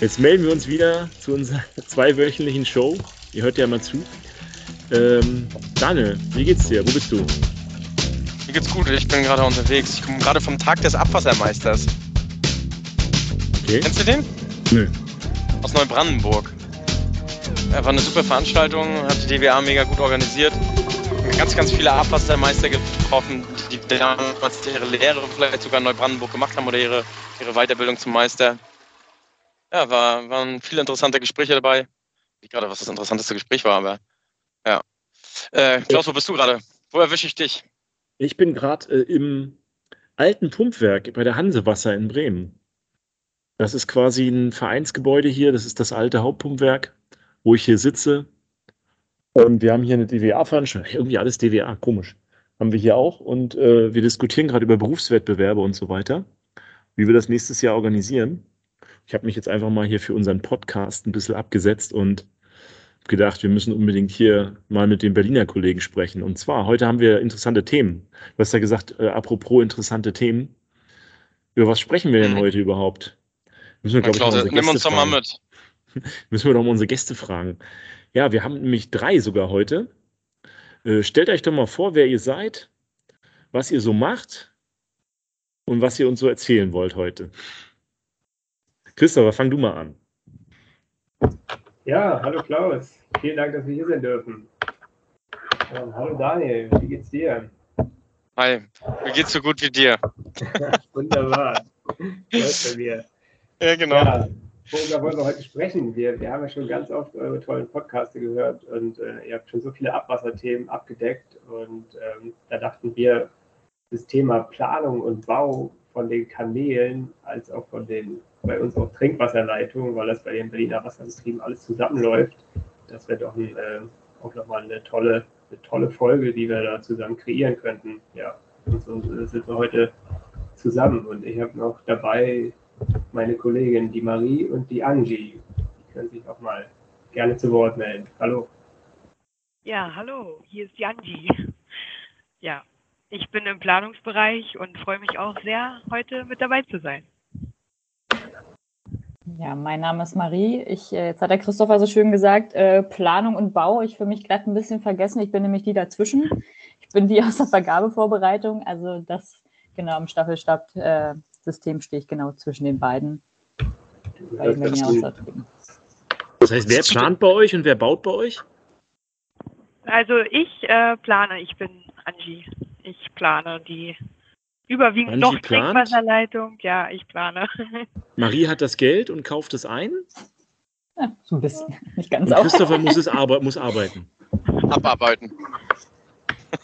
Jetzt melden wir uns wieder zu unserer zweiwöchentlichen Show. Ihr hört ja mal zu. Ähm, Daniel, wie geht's dir? Wo bist du? Mir geht's gut, ich bin gerade unterwegs. Ich komme gerade vom Tag des Abwassermeisters. Okay. Kennst du den? Nö. Aus Neubrandenburg. Er war eine super Veranstaltung, hat die DWA mega gut organisiert. Ganz, ganz viele Abwassermeister getroffen, die damals ihre Lehre vielleicht sogar in Neubrandenburg gemacht haben oder ihre, ihre Weiterbildung zum Meister. Ja, war, waren viele interessante Gespräche dabei. Nicht gerade, was das interessanteste Gespräch war, aber ja. Äh, Klaus, wo bist du gerade? Wo erwische ich dich? Ich bin gerade äh, im alten Pumpwerk bei der Hansewasser in Bremen. Das ist quasi ein Vereinsgebäude hier. Das ist das alte Hauptpumpwerk, wo ich hier sitze. Und wir haben hier eine DWA-Veranstaltung. Irgendwie alles DWA, komisch. Haben wir hier auch. Und äh, wir diskutieren gerade über Berufswettbewerbe und so weiter, wie wir das nächstes Jahr organisieren. Ich habe mich jetzt einfach mal hier für unseren Podcast ein bisschen abgesetzt und gedacht, wir müssen unbedingt hier mal mit den Berliner Kollegen sprechen. Und zwar, heute haben wir interessante Themen. Du hast ja gesagt, äh, apropos interessante Themen. Über was sprechen wir denn Mhm. heute überhaupt? Müssen wir, Na, glaub ich, Klaus, unsere nimm uns Gäste doch mal mit. Müssen wir doch mal unsere Gäste fragen. Ja, wir haben nämlich drei sogar heute. Äh, stellt euch doch mal vor, wer ihr seid, was ihr so macht und was ihr uns so erzählen wollt heute. Christopher, fang du mal an. Ja, hallo Klaus. Vielen Dank, dass wir hier sein dürfen. Ähm, hallo Daniel, wie geht's dir? Hi, mir geht's so gut wie dir. Wunderbar. Freut bei mir. Ja, genau. Ja, worüber wollen wir heute sprechen? Wir, wir haben ja schon ganz oft eure tollen Podcaste gehört und äh, ihr habt schon so viele Abwasserthemen abgedeckt und ähm, da dachten wir, das Thema Planung und Bau von den Kanälen als auch von den bei uns auch Trinkwasserleitungen, weil das bei den Berliner Wasserbetrieben alles zusammenläuft, das wäre doch ein, äh, auch nochmal eine tolle, eine tolle Folge, die wir da zusammen kreieren könnten. Ja, und so äh, sind wir heute zusammen und ich habe noch dabei meine Kollegin, die Marie und die Angie. Die können sich auch mal gerne zu Wort melden. Hallo. Ja, hallo, hier ist Janji. Ja, ich bin im Planungsbereich und freue mich auch sehr, heute mit dabei zu sein. Ja, mein Name ist Marie. Ich, äh, jetzt hat der Christopher so schön gesagt, äh, Planung und Bau. Ich für mich gerade ein bisschen vergessen. Ich bin nämlich die dazwischen. Ich bin die aus der Vergabevorbereitung. Also das genau im Staffelstab-System stehe ich genau zwischen den beiden. Bei den Wasserbetrieben. Das heißt, wer plant bei euch und wer baut bei euch? Also ich äh, plane, ich bin Angie. Ich plane die überwiegend doch plant? Trinkwasserleitung. Ja, ich plane. Marie hat das Geld und kauft es ein. Ja, so ein bisschen. Nicht ganz Und auch. Christopher muss, es arbe muss arbeiten. Abarbeiten.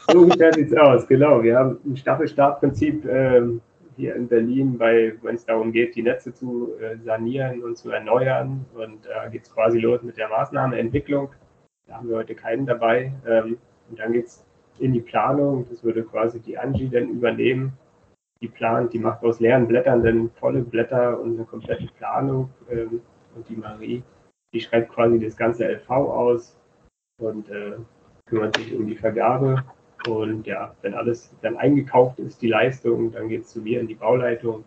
So ungefähr sieht es aus, genau. Wir haben ein Staffelstabprinzip ähm, hier in Berlin, bei, wenn es darum geht, die Netze zu äh, sanieren und zu erneuern. Und da geht es quasi los mit der Maßnahmeentwicklung. Da haben wir heute keinen dabei. Ähm, und dann geht es in die Planung. Das würde quasi die Angie dann übernehmen. Die plant, die macht aus leeren Blättern dann volle Blätter und eine komplette Planung. Ähm, und die Marie, die schreibt quasi das ganze LV aus und äh, kümmert sich um die Vergabe. Und ja, wenn alles dann eingekauft ist, die Leistung, dann geht es zu mir in die Bauleitung.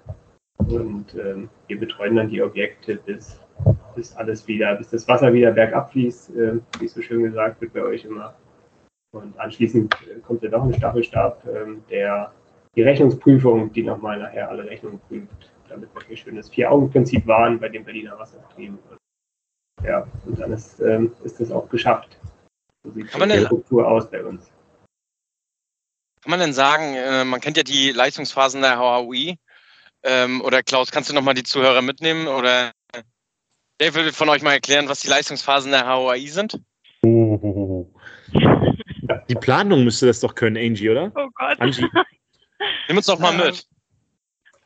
Und ähm, wir betreuen dann die Objekte, bis, bis alles wieder, bis das Wasser wieder bergab fließt, äh, wie es so schön gesagt wird bei euch immer. Und anschließend äh, kommt dann noch ein Staffelstab, ähm, der die Rechnungsprüfung, die nochmal nachher alle Rechnungen prüft, damit wir hier schönes Vier-Augen-Prinzip waren bei den Berliner Wasserbetrieben. Und, ja, und dann ist, ähm, ist das auch geschafft. So sieht Kann man die denn- Struktur aus bei uns. Kann man denn sagen, äh, man kennt ja die Leistungsphasen der HAUI. Ähm, oder Klaus, kannst du nochmal die Zuhörer mitnehmen? Oder wer will von euch mal erklären, was die Leistungsphasen der HAUI sind? Oh. Die Planung müsste das doch können, Angie, oder? Oh Gott. Angie. Nimm uns doch mal Ähm, mit.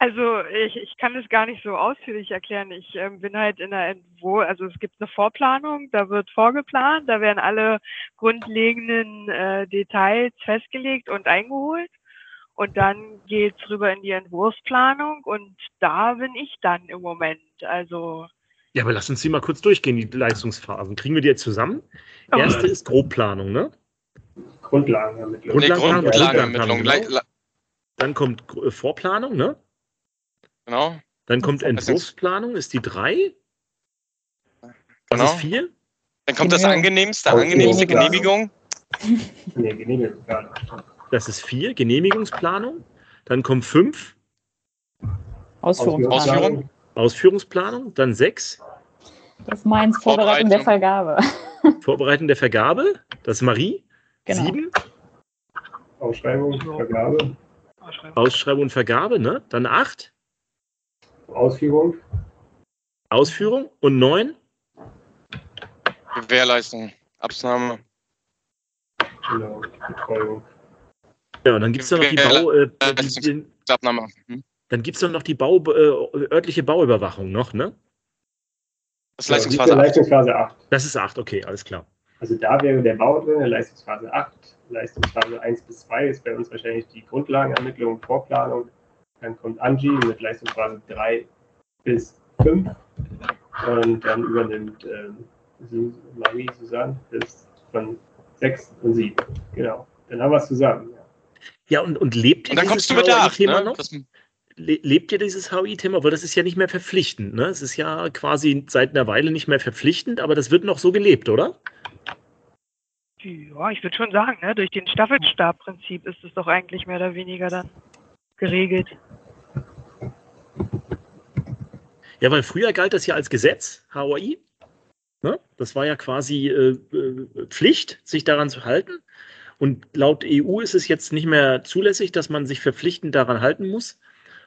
Also ich, ich kann es gar nicht so ausführlich erklären. Ich ähm, bin halt in der Entwurf, also es gibt eine Vorplanung, da wird vorgeplant, da werden alle grundlegenden äh, Details festgelegt und eingeholt. Und dann geht's rüber in die Entwurfsplanung und da bin ich dann im Moment. Also Ja, aber lass uns die mal kurz durchgehen, die Leistungsphasen. Kriegen wir die jetzt zusammen? Oh. Erste ist Grobplanung, ne? Grundlagenermittlung. Grund- Nee, Grundlagen- Grundlagenermittlung. Le- Dann kommt äh, Vorplanung, ne? Genau. Dann kommt Entwurfsplanung, ist die drei. Genau. ist 4? Dann kommt das Genehmigung. angenehmste, angenehmste Genehmigung. Genehmigung. Nee, Genehmigungsplanung. Das ist 4, Genehmigungsplanung. Dann kommt 5, Ausführungsplan. Ausführung. Ausführungsplanung. Dann 6, Das ist meins, Vorbereitung der Vergabe. Vorbereitung der Vergabe. Das ist Marie. Genau. 7, Ausschreibung, Vergabe, Ausschreibung und Vergabe. Ne? Dann 8, Ausführung, Ausführung. Und 9, Gewährleistung. Abnahme. genau, Betreuung. ja, und dann gibt es noch die Bau, äh, die, den, Abnahme. Hm? dann gibt's doch noch die Bau, äh, örtliche Bauüberwachung noch, ne? Das ist Ja, Leistungsphase 8. Leistungsphase 8. Das ist 8, okay, alles klar. Also da wäre der Bau drin, Leistungsphase 8. Leistungsphase 1 bis 2 ist bei uns wahrscheinlich die Grundlagenermittlung und Vorplanung. Dann kommt Angie mit Leistungsphase 3 bis 5. Und dann übernimmt ähm, Marie Susanne bis von 6 und 7. Genau. Dann haben wir es zusammen. Ja. Ja, und, und lebt ihr Und dann kommst du dieses mit der 8. HOI-Thema Ne? noch? Das, Le lebt ihr dieses HOI-Thema? Weil das ist ja nicht mehr verpflichtend, ne? Es ist ja quasi seit einer Weile nicht mehr verpflichtend, aber das wird noch so gelebt, oder? Ja, ich würde schon sagen, ne? durch den Staffelstabprinzip ist es doch eigentlich mehr oder weniger dann geregelt. Ja, weil früher galt das ja als Gesetz, HOI. Ne? Das war ja quasi äh, äh, Pflicht, sich daran zu halten. Und laut EU ist es jetzt nicht mehr zulässig, dass man sich verpflichtend daran halten muss.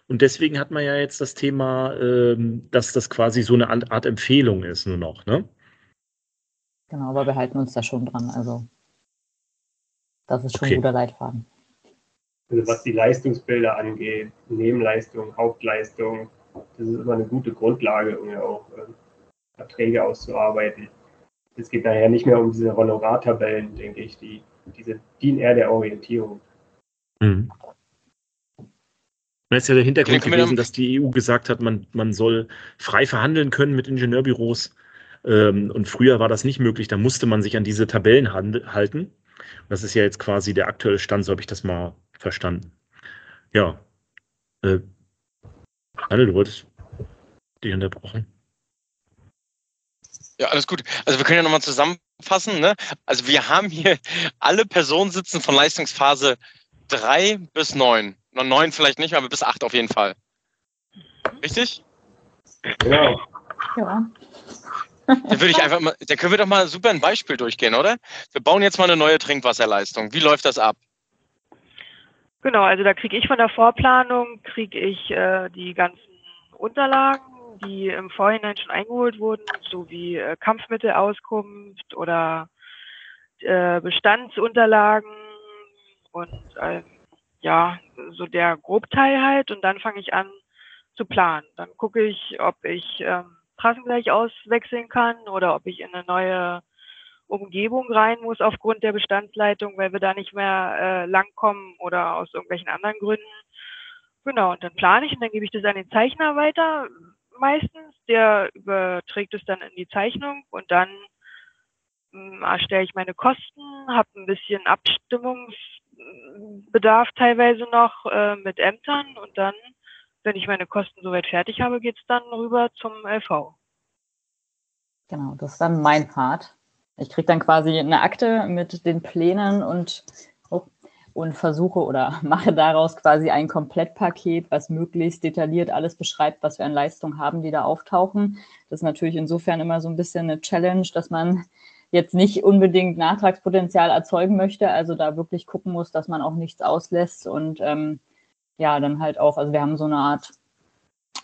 Und deswegen hat man ja jetzt das Thema, ähm, dass das quasi so eine Art Empfehlung ist, nur noch. Ne? Genau, aber wir halten uns da schon dran. Also, das ist schon Okay. ein guter Leitfaden. Also was die Leistungsbilder angeht, Nebenleistung, Hauptleistung, das ist immer eine gute Grundlage, um ja auch ähm, Verträge auszuarbeiten. Es geht daher nicht mehr um diese Honorartabellen, denke ich, die diese dienen eher der Orientierung. Mhm. Das ist ja der Hintergrund gewesen, dass die EU gesagt hat, man, man soll frei verhandeln können mit Ingenieurbüros. Ähm, und früher war das nicht möglich, da musste man sich an diese Tabellen halten. Das ist ja jetzt quasi der aktuelle Stand, so habe ich das mal verstanden. Ja. Äh, Anne, du wolltest dich unterbrochen. Ja, alles gut. Also wir können ja nochmal zusammenfassen. Ne? Also wir haben hier alle Personen sitzen von Leistungsphase 3 bis 9. Noch 9 vielleicht nicht, aber bis 8 auf jeden Fall. Richtig? Genau. Ja. Dann würde ich einfach mal, da können wir doch mal super ein Beispiel durchgehen, oder? Wir bauen jetzt mal eine neue Trinkwasserleistung. Wie läuft das ab? Genau, also da kriege ich von der Vorplanung, kriege ich äh, die ganzen Unterlagen, die im Vorhinein schon eingeholt wurden, sowie äh, Kampfmittelauskunft oder äh, Bestandsunterlagen und ähm, ja, so der Grobteil halt. Und dann fange ich an zu planen. Dann gucke ich, ob ich ähm, Trassen gleich auswechseln kann oder ob ich in eine neue Umgebung rein muss aufgrund der Bestandsleitung, weil wir da nicht mehr äh, langkommen oder aus irgendwelchen anderen Gründen. Genau, und dann plane ich und dann gebe ich das an den Zeichner weiter, meistens. Der überträgt es dann in die Zeichnung und dann mh, erstelle ich meine Kosten, habe ein bisschen Abstimmungsbedarf teilweise noch äh, mit Ämtern und dann, wenn ich meine Kosten soweit fertig habe, geht es dann rüber zum LV. Genau, das ist dann mein Part. Ich kriege dann quasi eine Akte mit den Plänen und, oh, und versuche oder mache daraus quasi ein Komplettpaket, was möglichst detailliert alles beschreibt, was wir an Leistungen haben, die da auftauchen. Das ist natürlich insofern immer so ein bisschen eine Challenge, dass man jetzt nicht unbedingt Nachtragspotenzial erzeugen möchte, also da wirklich gucken muss, dass man auch nichts auslässt und ähm, ja, dann halt auch, also wir haben so eine Art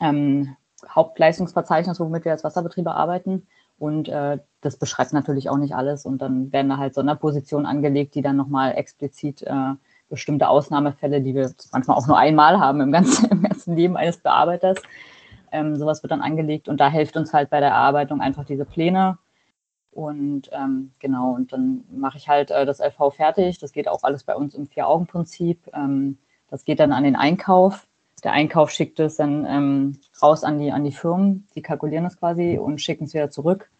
ähm, Hauptleistungsverzeichnis, womit wir als Wasserbetriebe arbeiten. Und äh, das beschreibt natürlich auch nicht alles. Und dann werden da halt Sonderpositionen angelegt, die dann nochmal explizit äh, bestimmte Ausnahmefälle, die wir manchmal auch nur einmal haben im ganzen, im ganzen Leben eines Bearbeiters. Ähm, sowas wird dann angelegt und da hilft uns halt bei der Erarbeitung einfach diese Pläne. Und ähm, genau, und dann mache ich halt äh, das LV fertig. Das geht auch alles bei uns im Vier-Augen-Prinzip. Ähm, das geht dann an den Einkauf. Der Einkauf schickt es dann ähm, raus an die, an die Firmen, die kalkulieren das quasi und schicken es wieder zurück.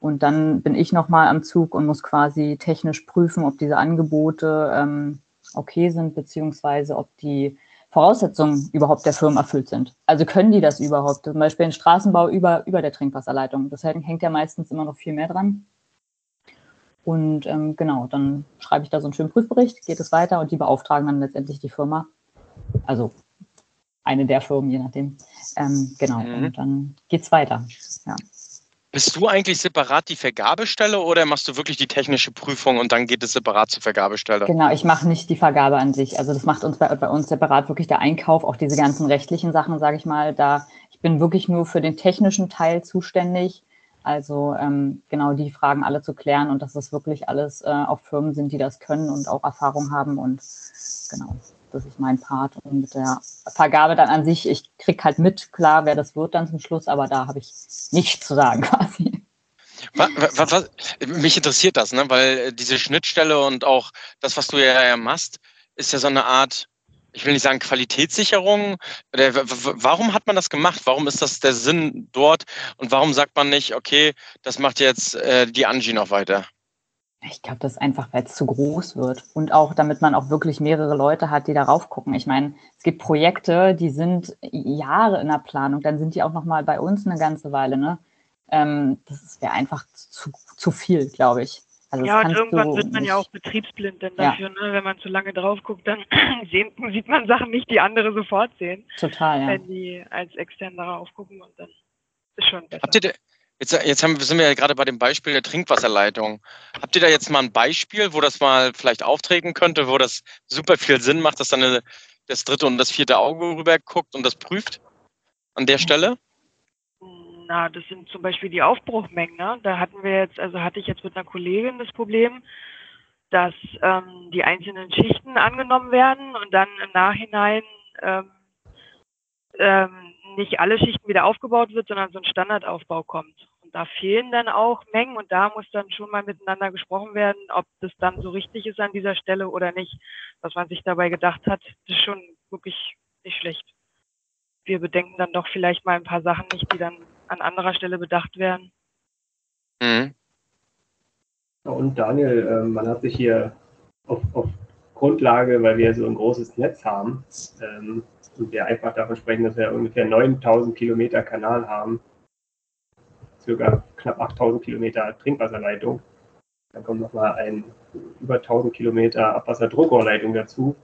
Und dann bin ich nochmal am Zug und muss quasi technisch prüfen, ob diese Angebote ähm, okay sind, beziehungsweise ob die Voraussetzungen überhaupt der Firmen erfüllt sind. Also können die das überhaupt? Zum Beispiel ein Straßenbau über, über der Trinkwasserleitung. Das hängt ja meistens immer noch viel mehr dran. Und ähm, genau, dann schreibe ich da so einen schönen Prüfbericht, geht es weiter und die beauftragen dann letztendlich die Firma. Also eine der Firmen, je nachdem. Ähm, genau, mhm. und dann geht es weiter. Ja. Bist du eigentlich separat die Vergabestelle oder machst du wirklich die technische Prüfung und dann geht es separat zur Vergabestelle? Genau, ich mache nicht die Vergabe an sich. Also das macht uns bei, bei uns separat wirklich der Einkauf, auch diese ganzen rechtlichen Sachen, sage ich mal. Da ich bin wirklich nur für den technischen Teil zuständig. Also ähm, genau die Fragen alle zu klären und dass das wirklich alles äh, auch Firmen sind, die das können und auch Erfahrung haben und genau das ist mein Part. Und mit der Vergabe dann an sich, ich kriege halt mit, klar, wer das wird dann zum Schluss, aber da habe ich nichts zu sagen quasi. Was, was, was, mich interessiert das, ne? weil diese Schnittstelle und auch das, was du ja machst, ist ja so eine Art, ich will nicht sagen Qualitätssicherung. Warum hat man das gemacht? Warum ist das der Sinn dort? Und warum sagt man nicht, okay, das macht jetzt äh, die Angie noch weiter? Ich glaube, das ist einfach, weil es zu groß wird. Und auch, damit man auch wirklich mehrere Leute hat, die darauf gucken. Ich meine, es gibt Projekte, die sind Jahre in der Planung, dann sind die auch nochmal bei uns eine ganze Weile. Ne? Ähm, das wäre einfach zu, zu viel, glaube ich. Also ja, und irgendwann wird man ja auch betriebsblind denn dafür, ja. ne? wenn man zu lange drauf guckt, dann sieht man Sachen nicht, die andere sofort sehen. Total, ja. Wenn die als extern darauf gucken und dann ist schon besser. Habt ihr, Jetzt, jetzt haben, sind wir ja gerade bei dem Beispiel der Trinkwasserleitung. Habt ihr da jetzt mal ein Beispiel, wo das mal vielleicht auftreten könnte, wo das super viel Sinn macht, dass dann eine, das dritte und das vierte Auge rüber guckt und das prüft an der Stelle? Na, das sind zum Beispiel die Aufbruchmengen. Ne? Da hatten wir jetzt, also hatte ich jetzt mit einer Kollegin das Problem, dass ähm, die einzelnen Schichten angenommen werden und dann im Nachhinein ähm, ähm, nicht alle Schichten wieder aufgebaut wird, sondern so ein Standardaufbau kommt da fehlen dann auch Mengen und da muss dann schon mal miteinander gesprochen werden, ob das dann so richtig ist an dieser Stelle oder nicht. Was man sich dabei gedacht hat, ist schon wirklich nicht schlecht. Wir bedenken dann doch vielleicht mal ein paar Sachen nicht, die dann an anderer Stelle bedacht werden. Mhm. Und Daniel, äh, man hat sich hier auf, auf, Grundlage, weil wir so ein großes Netz haben ähm, und wir einfach davon sprechen, dass wir ungefähr 9000 Kilometer Kanal haben, circa knapp 8000 Kilometer Trinkwasserleitung. Dann kommt nochmal ein über 1000 Kilometer Abwasserdruckrohrleitung dazu.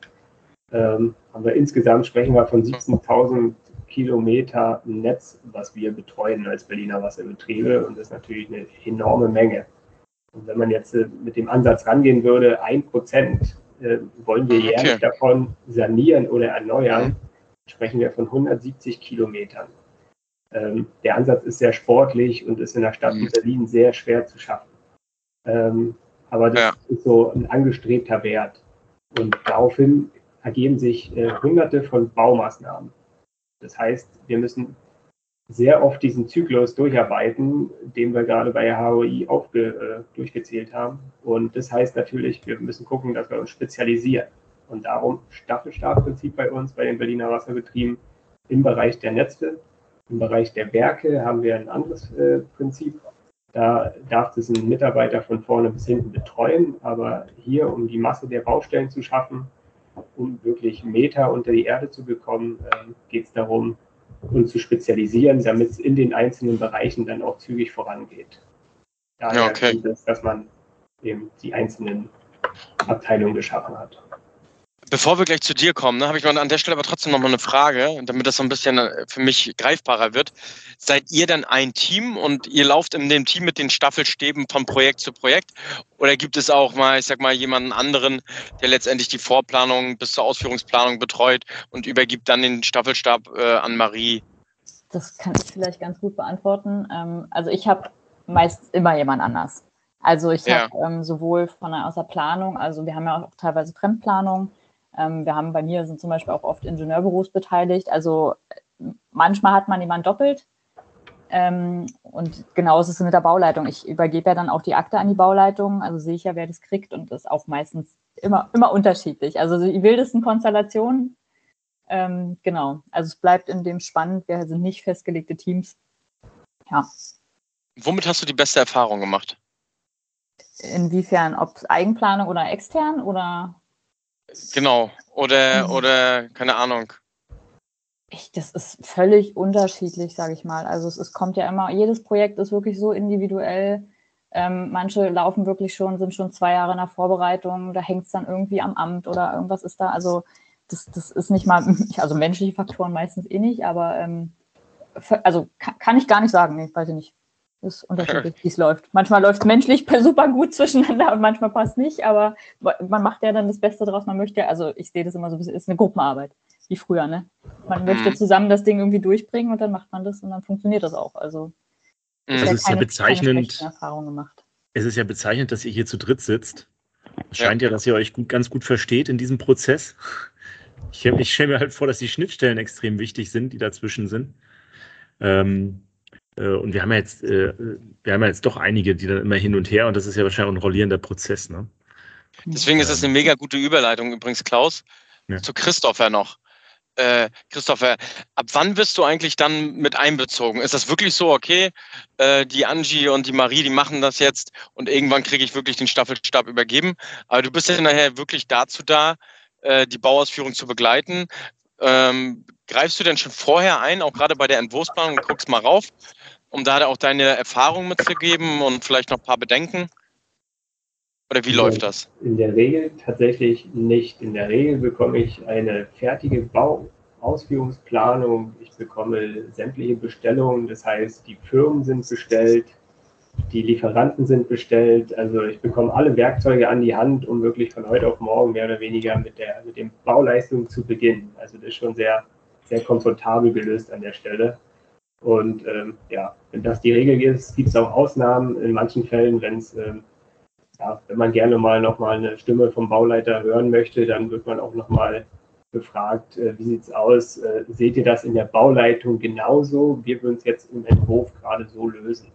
Ähm, haben wir insgesamt sprechen wir von 17.000 Kilometer Netz, was wir betreuen als Berliner Wasserbetriebe. Und das ist natürlich eine enorme Menge. Und wenn man jetzt äh, mit dem Ansatz rangehen würde, ein Prozent äh, wollen wir jährlich okay. davon sanieren oder erneuern, sprechen wir von 170 Kilometern. Ähm, der Ansatz ist sehr sportlich und ist in der Stadt mhm. Berlin sehr schwer zu schaffen. Ähm, aber das ja. ist so ein angestrebter Wert. Und daraufhin ergeben sich äh, hunderte von Baumaßnahmen. Das heißt, wir müssen sehr oft diesen Zyklus durcharbeiten, den wir gerade bei HOI aufge, äh, durchgezählt haben. Und das heißt natürlich, wir müssen gucken, dass wir uns spezialisieren. Und darum Staffelstabprinzip bei uns, bei den Berliner Wasserbetrieben im Bereich der Netze im Bereich der Werke haben wir ein anderes äh, Prinzip. Da darf es ein Mitarbeiter von vorne bis hinten betreuen, aber hier, um die Masse der Baustellen zu schaffen, um wirklich Meter unter die Erde zu bekommen, äh, geht es darum, uns zu spezialisieren, damit es in den einzelnen Bereichen dann auch zügig vorangeht. Daher ja, okay. es, dass man eben die einzelnen Abteilungen geschaffen hat. Bevor wir gleich zu dir kommen, ne, habe ich mal an der Stelle aber trotzdem noch mal eine Frage, damit das so ein bisschen äh, für mich greifbarer wird. Seid ihr denn ein Team und ihr lauft in dem Team mit den Staffelstäben von Projekt zu Projekt? Oder gibt es auch mal, ich sag mal, jemanden anderen, der letztendlich die Vorplanung bis zur Ausführungsplanung betreut und übergibt dann den Staffelstab äh, an Marie? Das kann ich vielleicht ganz gut beantworten. Ähm, also ich habe meist immer jemand anders. Also ich ja. habe ähm, sowohl von der, aus der Planung, also wir haben ja auch teilweise Fremdplanung, ähm, wir haben bei mir sind zum Beispiel auch oft Ingenieurbüros beteiligt. Also manchmal hat man jemanden doppelt. Ähm, und genauso ist es mit der Bauleitung. Ich übergebe ja dann auch die Akte an die Bauleitung, also sehe ich ja, wer das kriegt und das ist auch meistens immer, immer unterschiedlich. Also die wildesten Konstellationen. Ähm, genau. Also es bleibt in dem spannend. Wir sind nicht festgelegte Teams. Ja. Womit hast du die beste Erfahrung gemacht? Inwiefern, ob Eigenplanung oder extern oder? Genau. Oder, Mhm. oder keine Ahnung. Ich, das ist völlig unterschiedlich, sage ich mal. Also es, es kommt ja immer, jedes Projekt ist wirklich so individuell. Ähm, manche laufen wirklich schon, sind schon zwei Jahre in der Vorbereitung, da hängt es dann irgendwie am Amt oder irgendwas ist da. Also das, das ist nicht mal, also menschliche Faktoren meistens eh nicht, aber ähm, also kann, kann ich gar nicht sagen, nee, weiß ich nicht. Ist unterschiedlich, wie es läuft. Manchmal läuft es menschlich super gut zwischeneinander und manchmal passt nicht, aber man macht ja dann das Beste draus. Man möchte, also ich sehe das immer so, es ist eine Gruppenarbeit, wie früher, ne? Man möchte Mhm. zusammen das Ding irgendwie durchbringen und dann macht man das und dann funktioniert das auch. Also Mhm. Das ist ja bezeichnend. Keine schlechten Erfahrungen gemacht. Es ist ja bezeichnend, dass ihr hier zu dritt sitzt. Es scheint ja, dass ihr euch gut, ganz gut versteht in diesem Prozess. Ich, ich stelle mir halt vor, dass die Schnittstellen extrem wichtig sind, die dazwischen sind. Ähm, äh, und wir haben ja jetzt, äh, wir haben ja jetzt doch einige, die dann immer hin und her, und das ist ja wahrscheinlich auch ein rollierender Prozess, ne? Deswegen ist das eine mega gute Überleitung übrigens, Klaus, Ja. zu Christopher noch. Äh, Christopher, ab wann wirst du eigentlich dann mit einbezogen? Ist das wirklich so, okay, äh, die Angie und die Marie, die machen das jetzt und irgendwann kriege ich wirklich den Staffelstab übergeben? Aber du bist ja nachher wirklich dazu da, äh, die Bauausführung zu begleiten. Ähm, greifst du denn schon vorher ein, auch gerade bei der Entwurfsplanung, und guckst mal rauf, um da auch deine Erfahrungen mitzugeben und vielleicht noch ein paar Bedenken? Oder wie Ja. läuft das? In der Regel tatsächlich nicht. In der Regel bekomme ich eine fertige Bauausführungsplanung. Ich bekomme sämtliche Bestellungen. Das heißt, die Firmen sind bestellt, die Lieferanten sind bestellt. Also ich bekomme alle Werkzeuge an die Hand, um wirklich von heute auf morgen mehr oder weniger mit der mit den Bauleistungen zu beginnen. Also das ist schon sehr, sehr komfortabel gelöst an der Stelle. Und ähm, ja, wenn das die Regel ist, gibt es auch Ausnahmen in manchen Fällen, wenn es ähm, ja, wenn man gerne mal nochmal eine Stimme vom Bauleiter hören möchte, dann wird man auch nochmal befragt, äh, wie sieht's aus? Äh, seht ihr das in der Bauleitung genauso? Wir würden es jetzt im Entwurf gerade so lösen.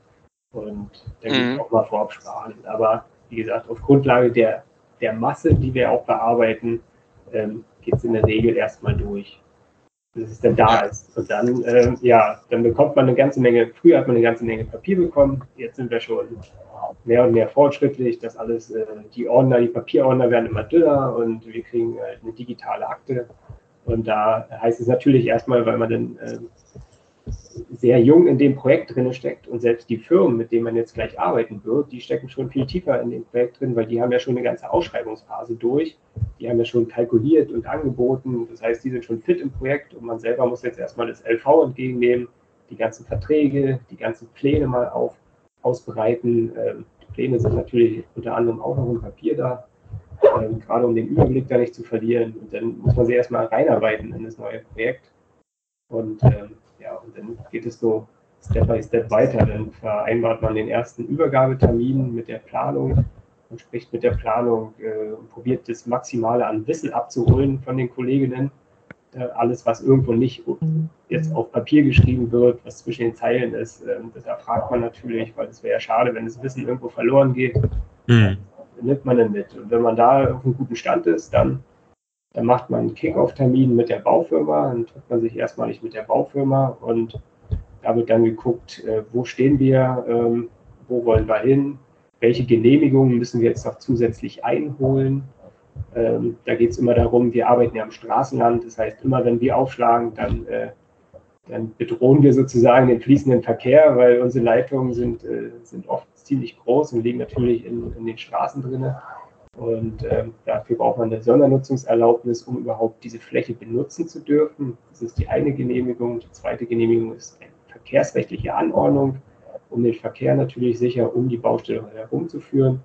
Und da gibt es Mhm. auch mal Vorabsprachen. Aber wie gesagt, auf Grundlage der, der Masse, die wir auch bearbeiten, ähm, geht es in der Regel erstmal durch. Bis es dann da ist. Und dann, ähm, ja, dann bekommt man eine ganze Menge, früher hat man eine ganze Menge Papier bekommen, jetzt sind wir schon mehr und mehr fortschrittlich, dass alles, äh, die Ordner, die Papierordner werden immer dünner und wir kriegen äh, eine digitale Akte. Und da heißt es natürlich erstmal, weil man dann äh, sehr jung in dem Projekt drin steckt und selbst die Firmen, mit denen man jetzt gleich arbeiten wird, die stecken schon viel tiefer in dem Projekt drin, weil die haben ja schon eine ganze Ausschreibungsphase durch. Die haben ja schon kalkuliert und angeboten. Das heißt, die sind schon fit im Projekt und man selber muss jetzt erstmal das LV entgegennehmen, die ganzen Verträge, die ganzen Pläne mal auf, ausbereiten. Ähm, die Pläne sind natürlich unter anderem auch noch im Papier da, ähm, gerade um den Überblick da nicht zu verlieren. Und dann muss man sie erstmal reinarbeiten in das neue Projekt. Und ähm, ja, und dann geht es so Step by Step weiter. Dann vereinbart man den ersten Übergabetermin mit der Planung und spricht mit der Planung äh, und probiert das Maximale an Wissen abzuholen von den Kolleginnen. Äh, alles, was irgendwo nicht jetzt auf Papier geschrieben wird, was zwischen den Zeilen ist, ähm, das erfragt man natürlich, weil es wäre ja schade, wenn das Wissen irgendwo verloren geht Mhm. nimmt man dann mit. Und wenn man da auf einem guten Stand ist, dann, dann macht man einen Kick-Off-Termin mit der Baufirma, dann trifft man sich erstmalig mit der Baufirma und da wird dann geguckt, äh, wo stehen wir, ähm, wo wollen wir hin, welche Genehmigungen müssen wir jetzt noch zusätzlich einholen. Ähm, da geht es immer darum, wir arbeiten ja am Straßenland, das heißt, immer wenn wir aufschlagen, dann, äh, dann bedrohen wir sozusagen den fließenden Verkehr, weil unsere Leitungen sind, äh, sind oft ziemlich groß und liegen natürlich in, in den Straßen drin. Und ähm, dafür braucht man eine Sondernutzungserlaubnis, um überhaupt diese Fläche benutzen zu dürfen. Das ist die eine Genehmigung. Die zweite Genehmigung ist eine verkehrsrechtliche Anordnung, um den Verkehr natürlich sicher um die Baustelle herumzuführen.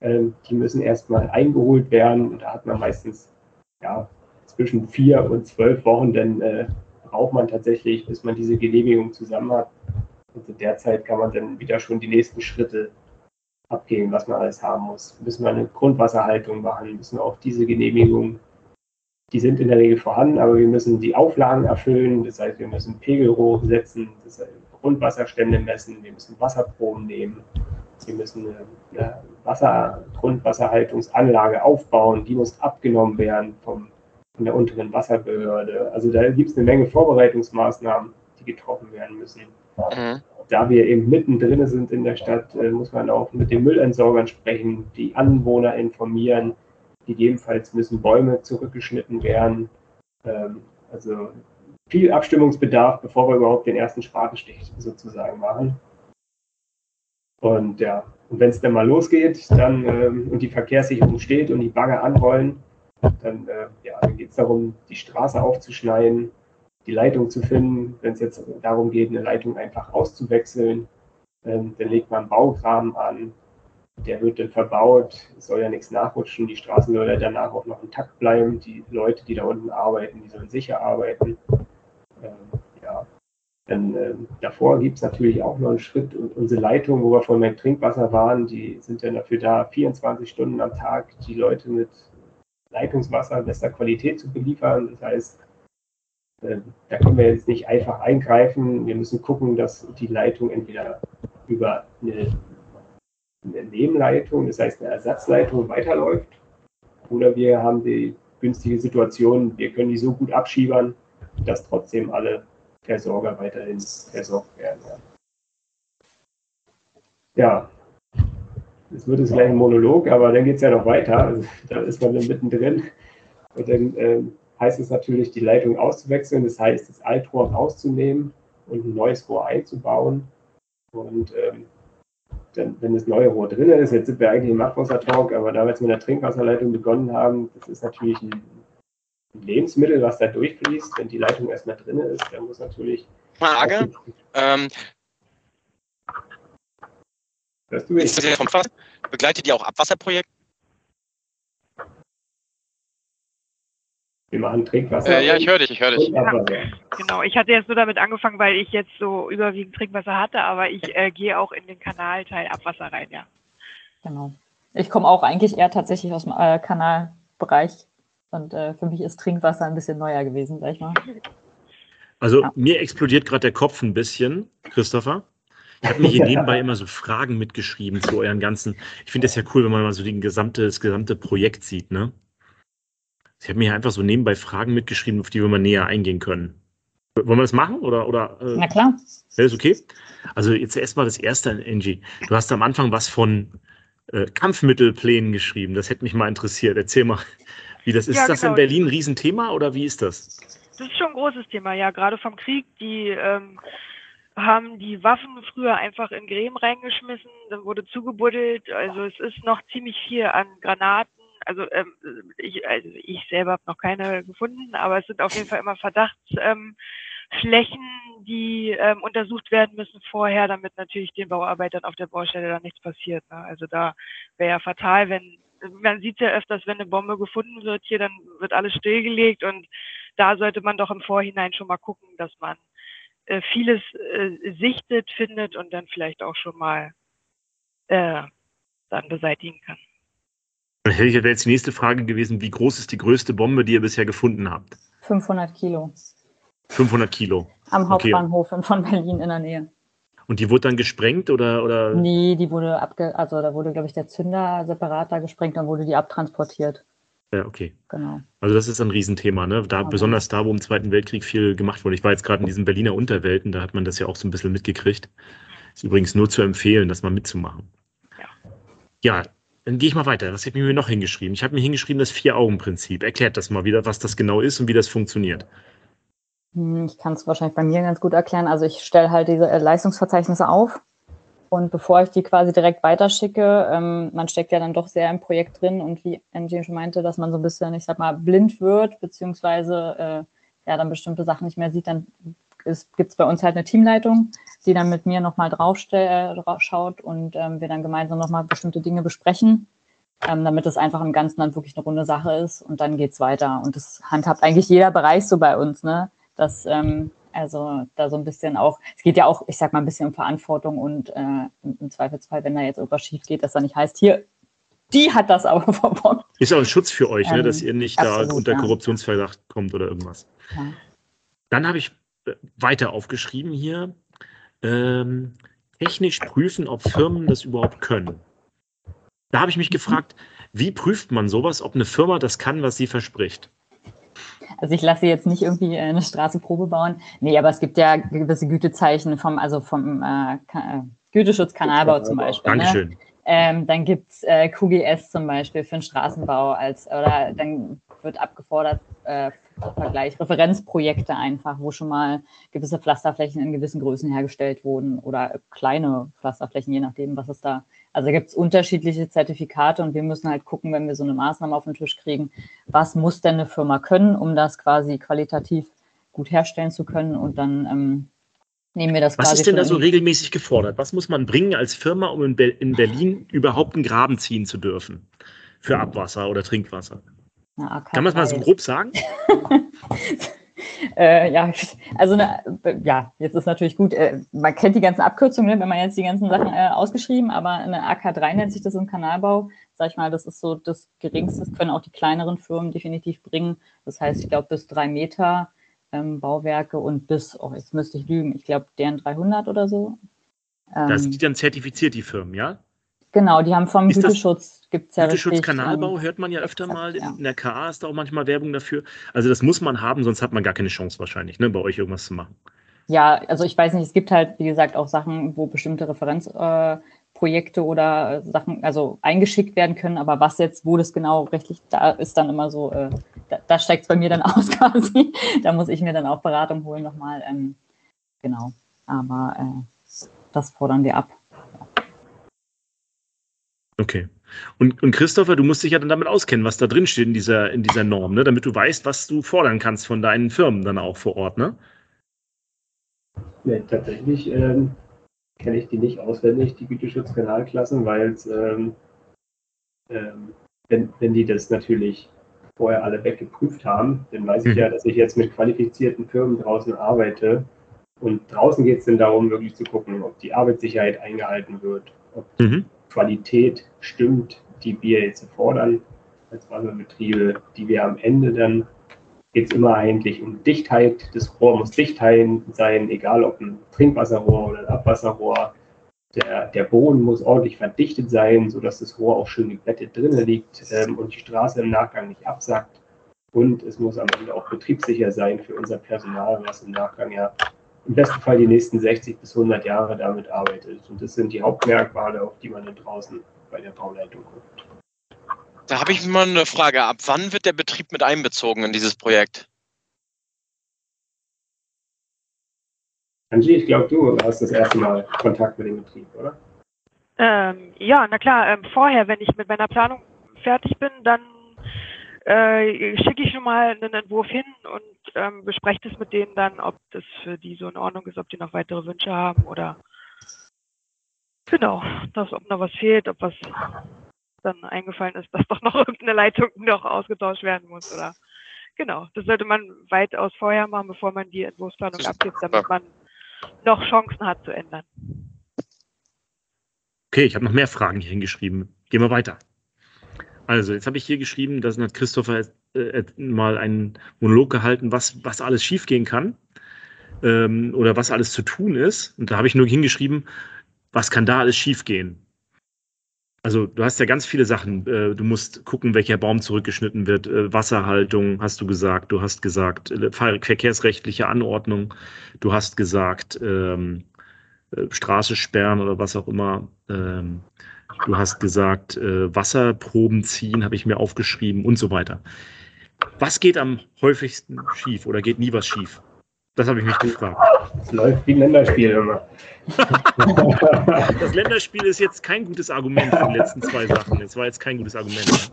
Ähm, die müssen erstmal eingeholt werden und da hat man meistens ja, zwischen vier und zwölf Wochen, denn äh, braucht man tatsächlich, bis man diese Genehmigung zusammen hat. Und in der Zeit kann man dann wieder schon die nächsten Schritte abgehen, was man alles haben muss. Müssen wir eine Grundwasserhaltung machen, müssen auch diese Genehmigungen, die sind in der Regel vorhanden, aber wir müssen die Auflagen erfüllen. Das heißt, wir müssen Pegelrohre setzen, das heißt, Grundwasserstände messen, wir müssen Wasserproben nehmen, wir müssen eine, eine Wasser, Grundwasserhaltungsanlage aufbauen, die muss abgenommen werden vom, von der unteren Wasserbehörde. Also da gibt es eine Menge Vorbereitungsmaßnahmen, die getroffen werden müssen Mhm. Da wir eben mittendrin sind in der Stadt, äh, muss man auch mit den Müllentsorgern sprechen, die Anwohner informieren, gegebenenfalls müssen Bäume zurückgeschnitten werden. Ähm, also viel Abstimmungsbedarf, bevor wir überhaupt den ersten Spatenstich sozusagen machen. Und ja, und wenn es dann mal losgeht, dann ähm, und die Verkehrssicherung steht und die Bagger anrollen, dann, äh, ja, dann geht es darum, die Straße aufzuschneiden, die Leitung zu finden. Wenn es jetzt darum geht, eine Leitung einfach auszuwechseln, ähm, dann legt man Baugraben an, der wird dann verbaut, soll ja nichts nachrutschen, die Straßen soll ja danach auch noch intakt bleiben, die Leute, die da unten arbeiten, die sollen sicher arbeiten. Ähm, ja. Dann äh, davor gibt es natürlich auch noch einen Schritt und unsere Leitung, wo wir vorhin mit Trinkwasser waren, die sind dann dafür da, 24 Stunden am Tag die Leute mit Leitungswasser bester Qualität zu beliefern. Das heißt, da können wir jetzt nicht einfach eingreifen. Wir müssen gucken, dass die Leitung entweder über eine, eine Nebenleitung, das heißt eine Ersatzleitung, weiterläuft, oder wir haben die günstige Situation, wir können die so gut abschiebern, dass trotzdem alle Versorger weiterhin versorgt werden. Ja, es wird jetzt gleich ein Monolog, aber dann geht es ja noch weiter. Also, da ist man dann mittendrin. Und dann äh, heißt es natürlich, die Leitung auszuwechseln. Das heißt, das Altrohr rauszunehmen und ein neues Rohr einzubauen. Und ähm, dann, wenn das neue Rohr drin ist, jetzt sind wir eigentlich im Abwassertalk, aber da wir jetzt mit der Trinkwasserleitung begonnen haben, das ist natürlich ein, ein Lebensmittel, was da durchfließt. Wenn die Leitung erstmal drin ist, dann muss natürlich. Frage. Ähm, Hörst du mich? ist das jetzt vom Fass? Begleitet ihr auch Abwasserprojekte? Wir machen Trinkwasser. Äh, ja, ich höre dich, ich höre dich. Abwasser. Genau, ich hatte jetzt nur damit angefangen, weil ich jetzt so überwiegend Trinkwasser hatte, aber ich äh, gehe auch in den Kanalteil Abwasser rein, ja. Genau. Ich komme auch eigentlich eher tatsächlich aus dem äh, Kanalbereich und äh, für mich ist Trinkwasser ein bisschen neuer gewesen, sag ich mal. Also Ja. mir explodiert gerade der Kopf ein bisschen, Christopher. Ich habe mir hier nebenbei immer so Fragen mitgeschrieben zu euren ganzen. Ich finde das ja cool, wenn man mal so den gesamte, das gesamte Projekt sieht, ne? Ich habe mir hier einfach so nebenbei Fragen mitgeschrieben, auf die wir mal näher eingehen können. Wollen wir das machen? Oder, oder äh, Na klar. wäre das okay? Also jetzt erstmal das erste, Angie. Du hast am Anfang was von äh, Kampfmittelplänen geschrieben. Das hätte mich mal interessiert. Erzähl mal, wie das ist. Ja, ist das in genau. Berlin ein Riesenthema oder wie ist das? Das ist schon ein großes Thema, ja, gerade vom Krieg. Die ähm, haben die Waffen früher einfach in Gräben reingeschmissen, dann wurde zugebuddelt. Also es ist noch ziemlich viel an Granaten. Also, ähm, ich, also ich selber habe noch keine gefunden, aber es sind auf jeden Fall immer Verdachtsflächen, ähm, die ähm, untersucht werden müssen vorher, damit natürlich den Bauarbeitern auf der Baustelle dann nichts passiert. Ne? Also da wäre ja fatal, wenn man sieht ja öfters, wenn eine Bombe gefunden wird hier, dann wird alles stillgelegt und da sollte man doch im Vorhinein schon mal gucken, dass man äh, vieles äh, sichtet, findet und dann vielleicht auch schon mal äh, dann beseitigen kann. Dann hätte ich wäre jetzt die nächste Frage gewesen, wie groß ist die größte Bombe, die ihr bisher gefunden habt? 500 Kilo 500 Kilo. am Okay. Hauptbahnhof in- von Berlin in der Nähe. Und die wurde dann gesprengt oder, oder? Nee, die wurde abge, also da wurde, glaube ich, der Zünder separat da gesprengt, dann wurde die abtransportiert. Ja, okay. Genau. Also das ist ein Riesenthema, ne? Da, Okay. besonders da, wo im Zweiten Weltkrieg viel gemacht wurde. Ich war jetzt gerade in diesen Berliner Unterwelten, da hat man das ja auch so ein bisschen mitgekriegt. Ist übrigens nur zu empfehlen, das mal mitzumachen. Ja. Ja, dann gehe ich mal weiter. Was habe ich mir noch hingeschrieben? Ich habe mir hingeschrieben, das Vier-Augen-Prinzip. Erklärt das mal wieder, was das genau ist und wie das funktioniert. Hm, Ich kann es wahrscheinlich bei mir ganz gut erklären. Also ich stelle halt diese äh, Leistungsverzeichnisse auf und bevor ich die quasi direkt weiterschicke, ähm, man steckt ja dann doch sehr im Projekt drin und wie MJ schon meinte, dass man so ein bisschen, ich sag mal, blind wird, beziehungsweise äh, ja dann bestimmte Sachen nicht mehr sieht, dann gibt es bei uns halt eine Teamleitung, die dann mit mir nochmal drauf äh, drauf schaut und ähm, wir dann gemeinsam nochmal bestimmte Dinge besprechen, ähm, damit es einfach im Ganzen dann wirklich eine runde Sache ist und dann geht's weiter. Und das handhabt eigentlich jeder Bereich so bei uns, ne? dass ähm, also da so ein bisschen auch, es geht ja auch, ich sag mal, ein bisschen um Verantwortung und äh, im, Zweifelsfall, wenn da jetzt irgendwas schief geht, dass da nicht heißt, hier, die hat das aber verbockt. Ist auch ein Schutz für euch, ne? Ähm, dass ihr nicht absolut, da unter ja. Korruptionsverdacht kommt oder irgendwas. Ja. Dann habe ich weiter aufgeschrieben hier. Ähm, technisch prüfen, ob Firmen das überhaupt können. Da habe ich mich gefragt, wie prüft man sowas, ob eine Firma das kann, was sie verspricht? Also ich lasse jetzt nicht irgendwie äh, eine Straße Probe bauen. Nee, aber es gibt ja gewisse Gütezeichen vom, also vom äh, äh, Güteschutzkanalbau zum Beispiel. Ne? Dankeschön. Ähm, dann gibt es äh, QGS zum Beispiel für den Straßenbau als oder dann wird abgefordert, äh, Vergleich, Referenzprojekte einfach, wo schon mal gewisse Pflasterflächen in gewissen Größen hergestellt wurden oder kleine Pflasterflächen, je nachdem, was es da. Also gibt es unterschiedliche Zertifikate und wir müssen halt gucken, wenn wir so eine Maßnahme auf den Tisch kriegen, was muss denn eine Firma können, um das quasi qualitativ gut herstellen zu können und dann ähm, nehmen wir das Was ist denn da so regelmäßig gefordert? Was muss man bringen als Firma, um in, Be in Berlin überhaupt einen Graben ziehen zu dürfen? Für Abwasser oder Trinkwasser? Na, Kann man es mal so grob sagen? äh, ja, also eine, ja, jetzt ist natürlich gut, äh, man kennt die ganzen Abkürzungen, ne, wenn man jetzt die ganzen Sachen äh, ausgeschrieben, aber eine AK3 nennt sich das im Kanalbau, sag ich mal, das ist so das Geringste, das können auch die kleineren Firmen definitiv bringen. Das heißt, ich glaube, bis drei Meter ähm, Bauwerke und bis, oh, jetzt müsste ich lügen, ich glaube, deren 300 oder so. Ähm, das sind dann zertifiziert, die Firmen, ja? Genau, die haben vom Güteschutz, gibt es ja Güteschutz, Kanalbau hört man ja öfter mal. Ja. In der KA ist da auch manchmal Werbung dafür. Also das muss man haben, sonst hat man gar keine Chance wahrscheinlich, ne, bei euch irgendwas zu machen. Ja, also ich weiß nicht, es gibt halt, wie gesagt, auch Sachen, wo bestimmte Referenzprojekte äh, oder Sachen also eingeschickt werden können, aber was jetzt, wo das genau rechtlich da ist, dann immer so, äh, da, da steigt es bei mir dann aus quasi. da muss ich mir dann auch Beratung holen nochmal. Ähm, genau. Aber äh, das fordern wir ab. Okay. Und, und Christopher, du musst dich ja dann damit auskennen, was da drin steht in dieser, in dieser Norm, ne? damit du weißt, was du fordern kannst von deinen Firmen dann auch vor Ort, ne? Nee, tatsächlich ähm, kenne ich die nicht auswendig, die Güteschutzkanalklassen, weil ähm, ähm, wenn, wenn die das natürlich vorher alle weggeprüft haben, dann weiß ich mhm. ja, dass ich jetzt mit qualifizierten Firmen draußen arbeite. Und draußen geht es dann darum, wirklich zu gucken, ob die Arbeitssicherheit eingehalten wird, ob mhm. Qualität stimmt, die wir jetzt fordern als Wasserbetriebe, die wir am Ende dann geht es immer eigentlich um Dichtheit. Das Rohr muss dicht sein, egal ob ein Trinkwasserrohr oder ein Abwasserrohr. Der, der Boden muss ordentlich verdichtet sein, sodass das Rohr auch schön gebettet drinnen liegt ähm, und die Straße im Nachgang nicht absackt. Und es muss am Ende auch betriebssicher sein für unser Personal, was im Nachgang ja im besten Fall die nächsten 60 bis 100 Jahre damit arbeitet. Und das sind die Hauptmerkmale, auf die man dann draußen bei der Bauleitung guckt. Da habe ich mal eine Frage. Ab wann wird der Betrieb mit einbezogen in dieses Projekt? Angie, ich glaube, du hast das erste Mal Kontakt mit dem Betrieb, oder? Ähm, ja, na klar. Ähm, vorher, wenn ich mit meiner Planung fertig bin, dann äh, schicke ich schon mal einen Entwurf hin und ähm, bespreche das mit denen dann, ob das für die so in Ordnung ist, ob die noch weitere Wünsche haben oder genau, dass, ob noch was fehlt, ob was dann eingefallen ist, dass doch noch irgendeine Leitung noch ausgetauscht werden muss oder genau. Das sollte man weitaus vorher machen, bevor man die Entwurfsplanung abgibt, damit man noch Chancen hat zu ändern. Okay, ich habe noch mehr Fragen hier hingeschrieben. Gehen wir weiter. Also, jetzt habe ich hier geschrieben, da hat Christopher äh, mal einen Monolog gehalten, was, was alles schiefgehen kann ähm, oder was alles zu tun ist. Und da habe ich nur hingeschrieben, was kann da alles schiefgehen? Also du hast ja ganz viele Sachen. Äh, du musst gucken, welcher Baum zurückgeschnitten wird. Äh, Wasserhaltung hast du gesagt. Du hast gesagt, äh, verkehrsrechtliche Anordnung. Du hast gesagt, ähm, äh, Straße sperren oder was auch immer. Ähm, Du hast gesagt, äh, Wasserproben ziehen, habe ich mir aufgeschrieben und so weiter. Was geht am häufigsten schief oder geht nie was schief? Das habe ich mich gefragt. Es läuft wie ein Länderspiel immer. das Länderspiel ist jetzt kein gutes Argument für die letzten zwei Sachen. Es war jetzt kein gutes Argument.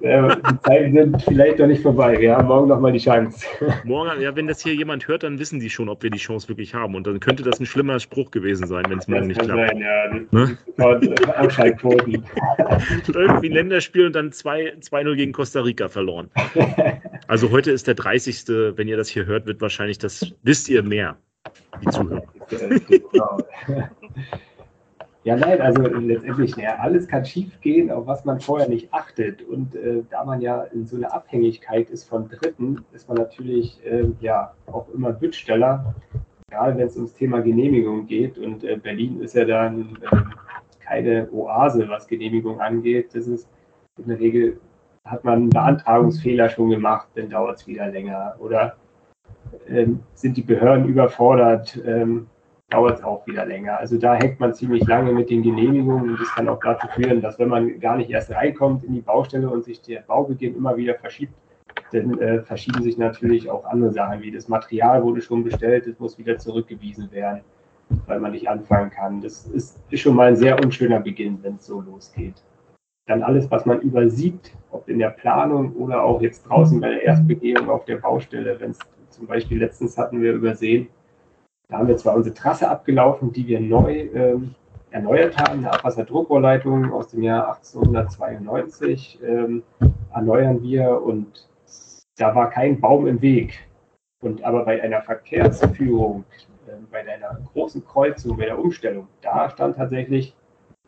Ne? die Zeiten sind vielleicht noch nicht vorbei. Wir haben morgen noch mal die Chance. Morgen, ja, wenn das hier jemand hört, dann wissen die schon, ob wir die Chance wirklich haben. Und dann könnte das ein schlimmer Spruch gewesen sein, wenn es morgen nicht klappt. Sein, ja. Ne? Abschaltquoten. Läuft wie ein Länderspiel und dann 2-0 gegen Costa Rica verloren. Also heute ist der 30. Wenn ihr das hier hört, wird wahrscheinlich das, wisst ihr mehr, die Zuhörer. Genau. Ja, nein, also letztendlich, ja, alles kann schiefgehen, auf was man vorher nicht achtet. Und äh, da man ja in so einer Abhängigkeit ist von Dritten, ist man natürlich äh, ja auch immer Bittsteller, gerade wenn es ums Thema Genehmigung geht. Und äh, Berlin ist ja dann ähm, keine Oase, was Genehmigung angeht. Das ist in der Regel, hat man einen Beantragungsfehler schon gemacht, dann dauert es wieder länger. Oder ähm, sind die Behörden überfordert? Ähm, dauert es auch wieder länger. Also da hängt man ziemlich lange mit den Genehmigungen und das kann auch dazu führen, dass wenn man gar nicht erst reinkommt in die Baustelle und sich der Baubeginn immer wieder verschiebt, dann äh, verschieben sich natürlich auch andere Sachen, wie das Material wurde schon bestellt, es muss wieder zurückgewiesen werden, weil man nicht anfangen kann. Das ist, ist schon mal ein sehr unschöner Beginn, wenn es so losgeht. Dann alles, was man übersieht, ob in der Planung oder auch jetzt draußen bei der Erstbegehung auf der Baustelle, wenn es zum Beispiel letztens hatten wir übersehen, da haben wir zwar unsere Trasse abgelaufen, die wir neu ähm, erneuert haben, eine Abwasserdruckrohrleitung aus dem Jahr 1892 ähm, erneuern wir und da war kein Baum im Weg. Und aber bei einer Verkehrsführung, äh, bei einer großen Kreuzung, bei der Umstellung, da stand tatsächlich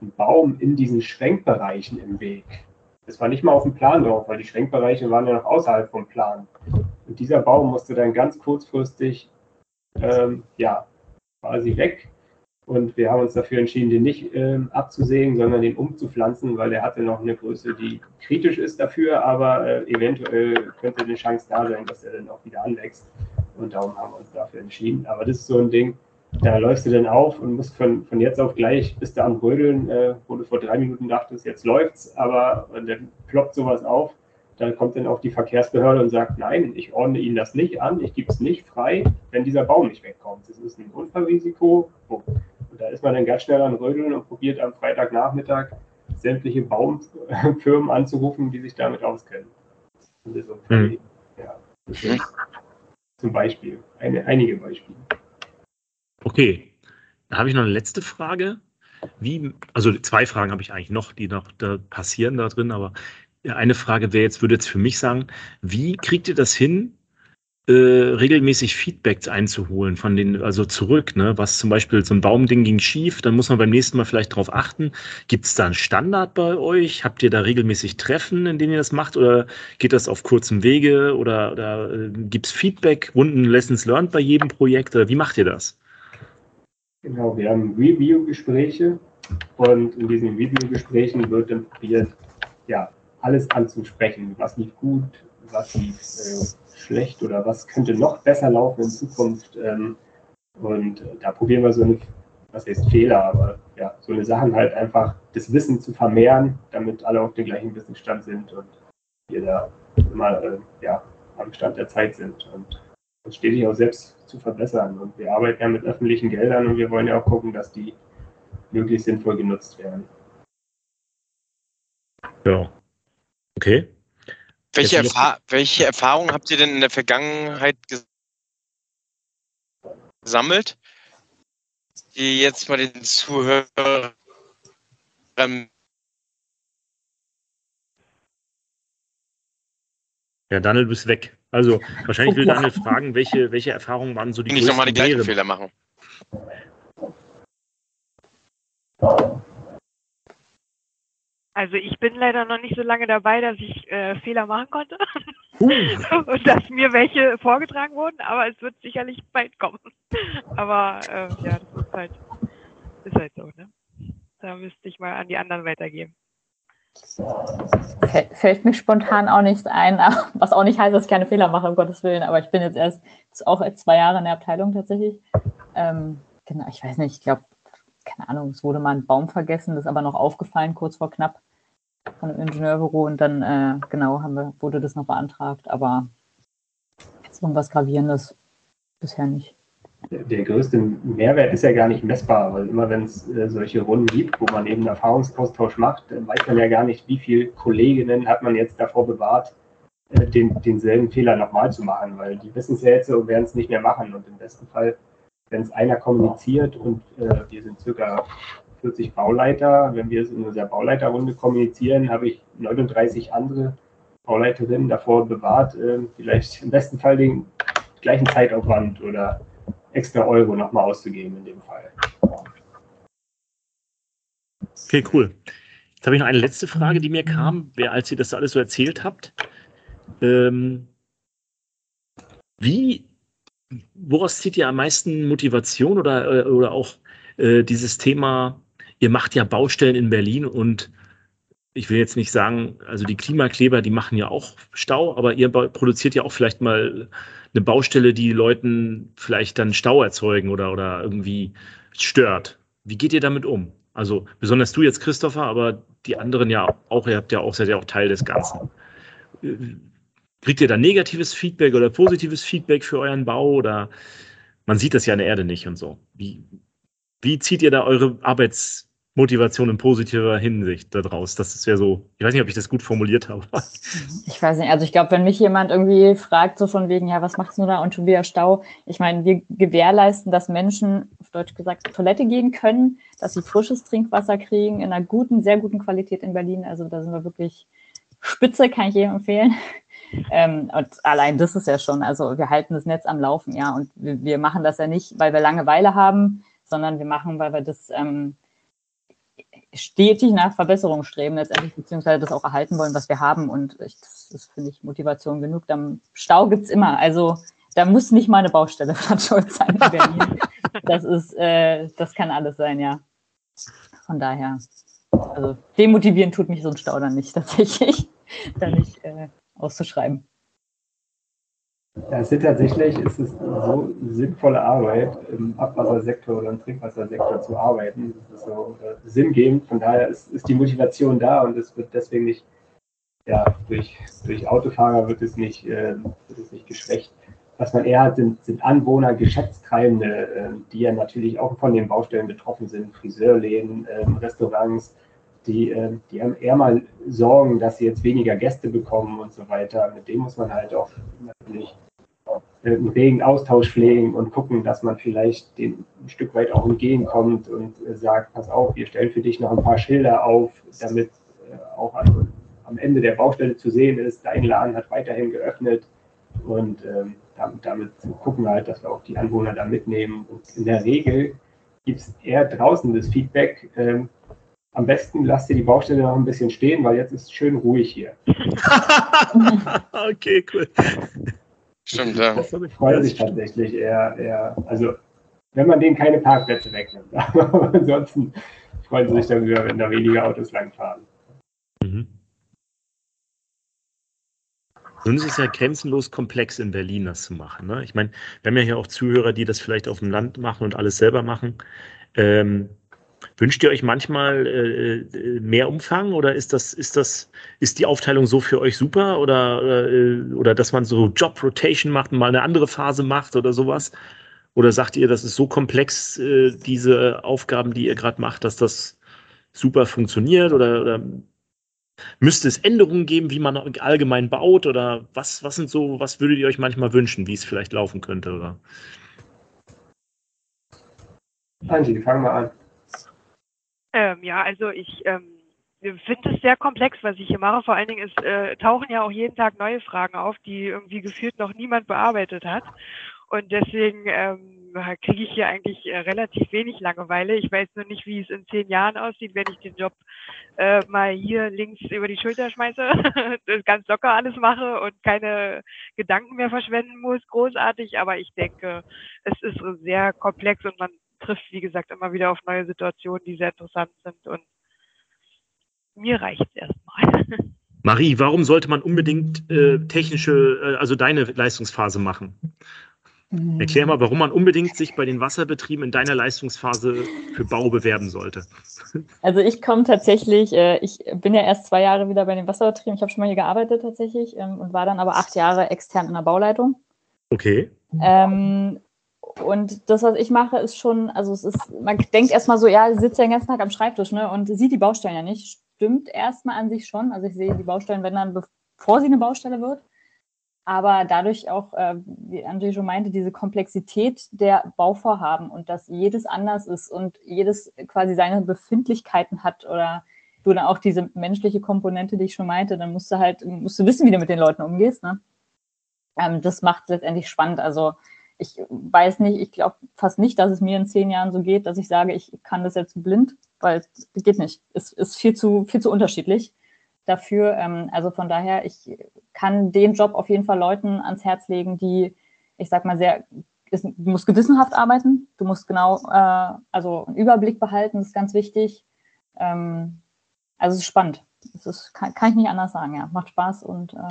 ein Baum in diesen Schwenkbereichen im Weg. Das war nicht mal auf dem Plan drauf, weil die Schwenkbereiche waren ja noch außerhalb vom Plan. Und dieser Baum musste dann ganz kurzfristig ähm, ja, quasi weg. Und wir haben uns dafür entschieden, den nicht ähm, abzusägen, sondern den umzupflanzen, weil der hatte noch eine Größe, die kritisch ist dafür, aber äh, eventuell könnte eine Chance da sein, dass er dann auch wieder anwächst. Und darum haben wir uns dafür entschieden. Aber das ist so ein Ding, da läufst du dann auf und musst von, von jetzt auf gleich, bis da am Rödeln, äh, wo du vor drei Minuten dachtest, jetzt läuft's, aber dann ploppt sowas auf. Dann kommt dann auch die Verkehrsbehörde und sagt, nein, ich ordne Ihnen das nicht an, ich gebe es nicht frei, wenn dieser Baum nicht wegkommt. Das ist ein Unfallrisiko. Oh da ist man dann ganz schnell an Rödeln und probiert am Freitagnachmittag sämtliche Baumfirmen anzurufen, die sich damit auskennen. Und das ist mhm. ja, zum Beispiel, eine, einige Beispiele. Okay, da habe ich noch eine letzte Frage. Wie, also zwei Fragen habe ich eigentlich noch, die noch da passieren da drin, aber eine Frage wäre jetzt, würde jetzt für mich sagen, wie kriegt ihr das hin, äh, regelmäßig Feedbacks einzuholen von den, also zurück, ne? Was zum Beispiel so ein Baumding ging schief, dann muss man beim nächsten Mal vielleicht darauf achten. Gibt es da einen Standard bei euch? Habt ihr da regelmäßig Treffen, in denen ihr das macht? Oder geht das auf kurzem Wege? Oder, oder äh, gibt es Feedback, Runden Lessons Learned bei jedem Projekt? Oder wie macht ihr das? Genau, wir haben Review-Gespräche und in diesen Review-Gesprächen wird dann probiert, ja, alles anzusprechen, was lief gut, was lief äh, schlecht oder was könnte noch besser laufen in Zukunft. Ähm, und da probieren wir so eine, was heißt Fehler, aber ja, so eine Sachen halt einfach das Wissen zu vermehren, damit alle auf dem gleichen Wissensstand sind und wir da immer äh, ja, am Stand der Zeit sind und uns stetig auch selbst zu verbessern. Und wir arbeiten ja mit öffentlichen Geldern und wir wollen ja auch gucken, dass die möglichst sinnvoll genutzt werden. Ja. Okay. Welche, Erfa welche Erfahrungen habt ihr denn in der Vergangenheit gesammelt, die jetzt mal den Zuhörern ja, Daniel, du bist weg. Also wahrscheinlich will Daniel fragen, welche, welche Erfahrungen waren so die größten Nicht nochmal die gleichen Fehler machen. Also ich bin leider noch nicht so lange dabei, dass ich äh, Fehler machen konnte uh. und dass mir welche vorgetragen wurden, aber es wird sicherlich bald kommen. Aber äh, ja, das ist halt, ist halt so, ne? Da müsste ich mal an die anderen weitergeben. Fällt mir spontan auch nichts ein, was auch nicht heißt, dass ich keine Fehler mache, um Gottes Willen, aber ich bin jetzt erst auch zwei Jahre in der Abteilung tatsächlich. Ähm, genau, ich weiß nicht, ich glaube, keine Ahnung, es wurde mal ein Baum vergessen, das ist aber noch aufgefallen, kurz vor knapp von dem Ingenieurbüro und dann, äh, genau, haben wir, wurde das noch beantragt, aber jetzt irgendwas Gravierendes bisher nicht. Der größte Mehrwert ist ja gar nicht messbar, weil immer wenn es äh, solche Runden gibt, wo man eben Erfahrungsaustausch macht, dann weiß man ja gar nicht, wie viele Kolleginnen hat man jetzt davor bewahrt, äh, den, denselben Fehler nochmal zu machen, weil die wissen es ja jetzt und werden es nicht mehr machen und im besten Fall wenn es einer kommuniziert und äh, wir sind circa 40 Bauleiter, wenn wir es in unserer Bauleiterrunde kommunizieren, habe ich 39 andere Bauleiterinnen davor bewahrt, äh, vielleicht im besten Fall den gleichen Zeitaufwand oder extra Euro nochmal auszugeben in dem Fall. Okay, cool. Jetzt habe ich noch eine letzte Frage, die mir kam, als ihr das alles so erzählt habt. Ähm, wie woraus zieht ihr am meisten Motivation oder, äh, oder auch äh, dieses Thema, ihr macht ja Baustellen in Berlin und ich will jetzt nicht sagen, also die Klimakleber, die machen ja auch Stau, aber ihr produziert ja auch vielleicht mal eine Baustelle, die Leuten vielleicht dann Stau erzeugen oder, oder irgendwie stört. Wie geht ihr damit um? Also besonders du jetzt, Christopher, aber die anderen ja auch, ihr habt ja auch, seid ja auch Teil des Ganzen. Kriegt ihr da negatives Feedback oder positives Feedback für euren Bau oder man sieht das ja in der Erde nicht und so. Wie, wie zieht ihr da eure Arbeitsmotivation in positiver Hinsicht daraus? Das ist ja so, ich weiß nicht, ob ich das gut formuliert habe. Ich weiß nicht, also ich glaube, wenn mich jemand irgendwie fragt, so von wegen, ja, was machst du da und schon wieder Stau? Ich meine, wir gewährleisten, dass Menschen, auf Deutsch gesagt, auf Toilette gehen können, dass sie frisches Trinkwasser kriegen, in einer guten, sehr guten Qualität in Berlin. Also da sind wir wirklich spitze, kann ich jedem empfehlen. Ähm, und allein das ist ja schon, also wir halten das Netz am Laufen, ja. Und wir, wir machen das ja nicht, weil wir Langeweile haben, sondern wir machen, weil wir das ähm, stetig nach Verbesserung streben letztendlich, beziehungsweise das auch erhalten wollen, was wir haben. Und ich, das ist, finde ich, Motivation genug. Dann Stau gibt es immer. Also da muss nicht mal eine Baustelle von Schuld sein in Berlin. das ist, äh, das kann alles sein, ja. Von daher, also demotivieren tut mich so ein Stau dann nicht tatsächlich, da nicht äh, auszuschreiben. Ja, es ist tatsächlich es ist so sinnvolle Arbeit, im Abwassersektor oder im Trinkwassersektor zu arbeiten. Das ist so äh, sinngebend. Von daher ist, ist die Motivation da und es wird deswegen nicht, ja, durch, durch Autofahrer wird es nicht, äh, wird es nicht geschwächt. Was man eher hat, sind, sind Anwohner, Geschäftstreibende, äh, die ja natürlich auch von den Baustellen betroffen sind, Friseurläden, äh, Restaurants, die, äh, die haben eher mal Sorgen, dass sie jetzt weniger Gäste bekommen und so weiter. Mit dem muss man halt auch natürlich einen regen Austausch pflegen und gucken, dass man vielleicht dem ein Stück weit auch entgegenkommt und äh, sagt, pass auf, wir stellen für dich noch ein paar Schilder auf, damit auch an, am Ende der Baustelle zu sehen ist, dein Laden hat weiterhin geöffnet und ähm, damit, damit, gucken wir halt, dass wir auch die Anwohner da mitnehmen. Und in der Regel gibt es eher draußen das Feedback, ähm, am besten lasst ihr die Baustelle noch ein bisschen stehen, weil jetzt ist es schön ruhig hier. okay, cool. Stimmt, ja. Das freut sich tatsächlich eher, eher, also wenn man denen keine Parkplätze wegnimmt. Aber ansonsten freuen sie sich darüber, wenn da weniger Autos langfahren. Mhm. Nun ist es ja grenzenlos komplex in Berlin, das zu machen. Ne? Ich meine, wir haben ja hier auch Zuhörer, die das vielleicht auf dem Land machen und alles selber machen. Ähm, Wünscht ihr euch manchmal äh, äh, mehr Umfang oder ist das, ist das, ist die Aufteilung so für euch super oder, äh, oder dass man so Job Rotation macht und mal eine andere Phase macht oder sowas? Oder sagt ihr, das ist so komplex, äh, diese Aufgaben, die ihr gerade macht, dass das super funktioniert oder, oder müsste es Änderungen geben, wie man allgemein baut oder was, was sind so, was würdet ihr euch manchmal wünschen, wie es vielleicht laufen könnte? Oder? Angie, fangen wir an. Ähm, ja, also ich ähm, finde es sehr komplex, was ich hier mache. Vor allen Dingen ist, äh, tauchen ja auch jeden Tag neue Fragen auf, die irgendwie gefühlt noch niemand bearbeitet hat. Und deswegen ähm, kriege ich hier eigentlich äh, relativ wenig Langeweile. Ich weiß nur nicht, wie es in zehn Jahren aussieht, wenn ich den Job äh, mal hier links über die Schulter schmeiße, das ganz locker alles mache und keine Gedanken mehr verschwenden muss. Großartig, aber ich denke, es ist sehr komplex und man trifft, wie gesagt, immer wieder auf neue Situationen, die sehr interessant sind. Und mir reicht es erstmal. Marie, warum sollte man unbedingt äh, technische, äh, also deine Leistungsphase machen? Erklär mal, warum man unbedingt sich bei den Wasserbetrieben in deiner Leistungsphase für Bau bewerben sollte. Also ich komme tatsächlich, äh, ich bin ja erst zwei Jahre wieder bei den Wasserbetrieben. Ich habe schon mal hier gearbeitet tatsächlich ähm, und war dann aber acht Jahre extern in der Bauleitung. Okay. Ähm, und das, was ich mache, ist schon, also es ist, man denkt erstmal so, ja, ich sitze ja den ganzen Tag am Schreibtisch, ne, und sieht die Baustellen ja nicht. Stimmt erstmal an sich schon. Also ich sehe die Baustellen, wenn dann, bevor sie eine Baustelle wird. Aber dadurch auch, äh, wie André schon meinte, diese Komplexität der Bauvorhaben und dass jedes anders ist und jedes quasi seine Befindlichkeiten hat oder du dann auch diese menschliche Komponente, die ich schon meinte, dann musst du halt, musst du wissen, wie du mit den Leuten umgehst. Ne? Ähm, das macht letztendlich spannend. Also ich weiß nicht, ich glaube fast nicht, dass es mir in zehn Jahren so geht, dass ich sage, ich kann das jetzt blind, weil es geht nicht. Es ist viel zu, viel zu unterschiedlich dafür. Ähm, also von daher, ich kann den Job auf jeden Fall Leuten ans Herz legen, die, ich sag mal, sehr, du musst gewissenhaft arbeiten, du musst genau, äh, also einen Überblick behalten, das ist ganz wichtig. Ähm, also es ist spannend. das ist, kann, kann, ich nicht anders sagen, ja. Macht Spaß und. Äh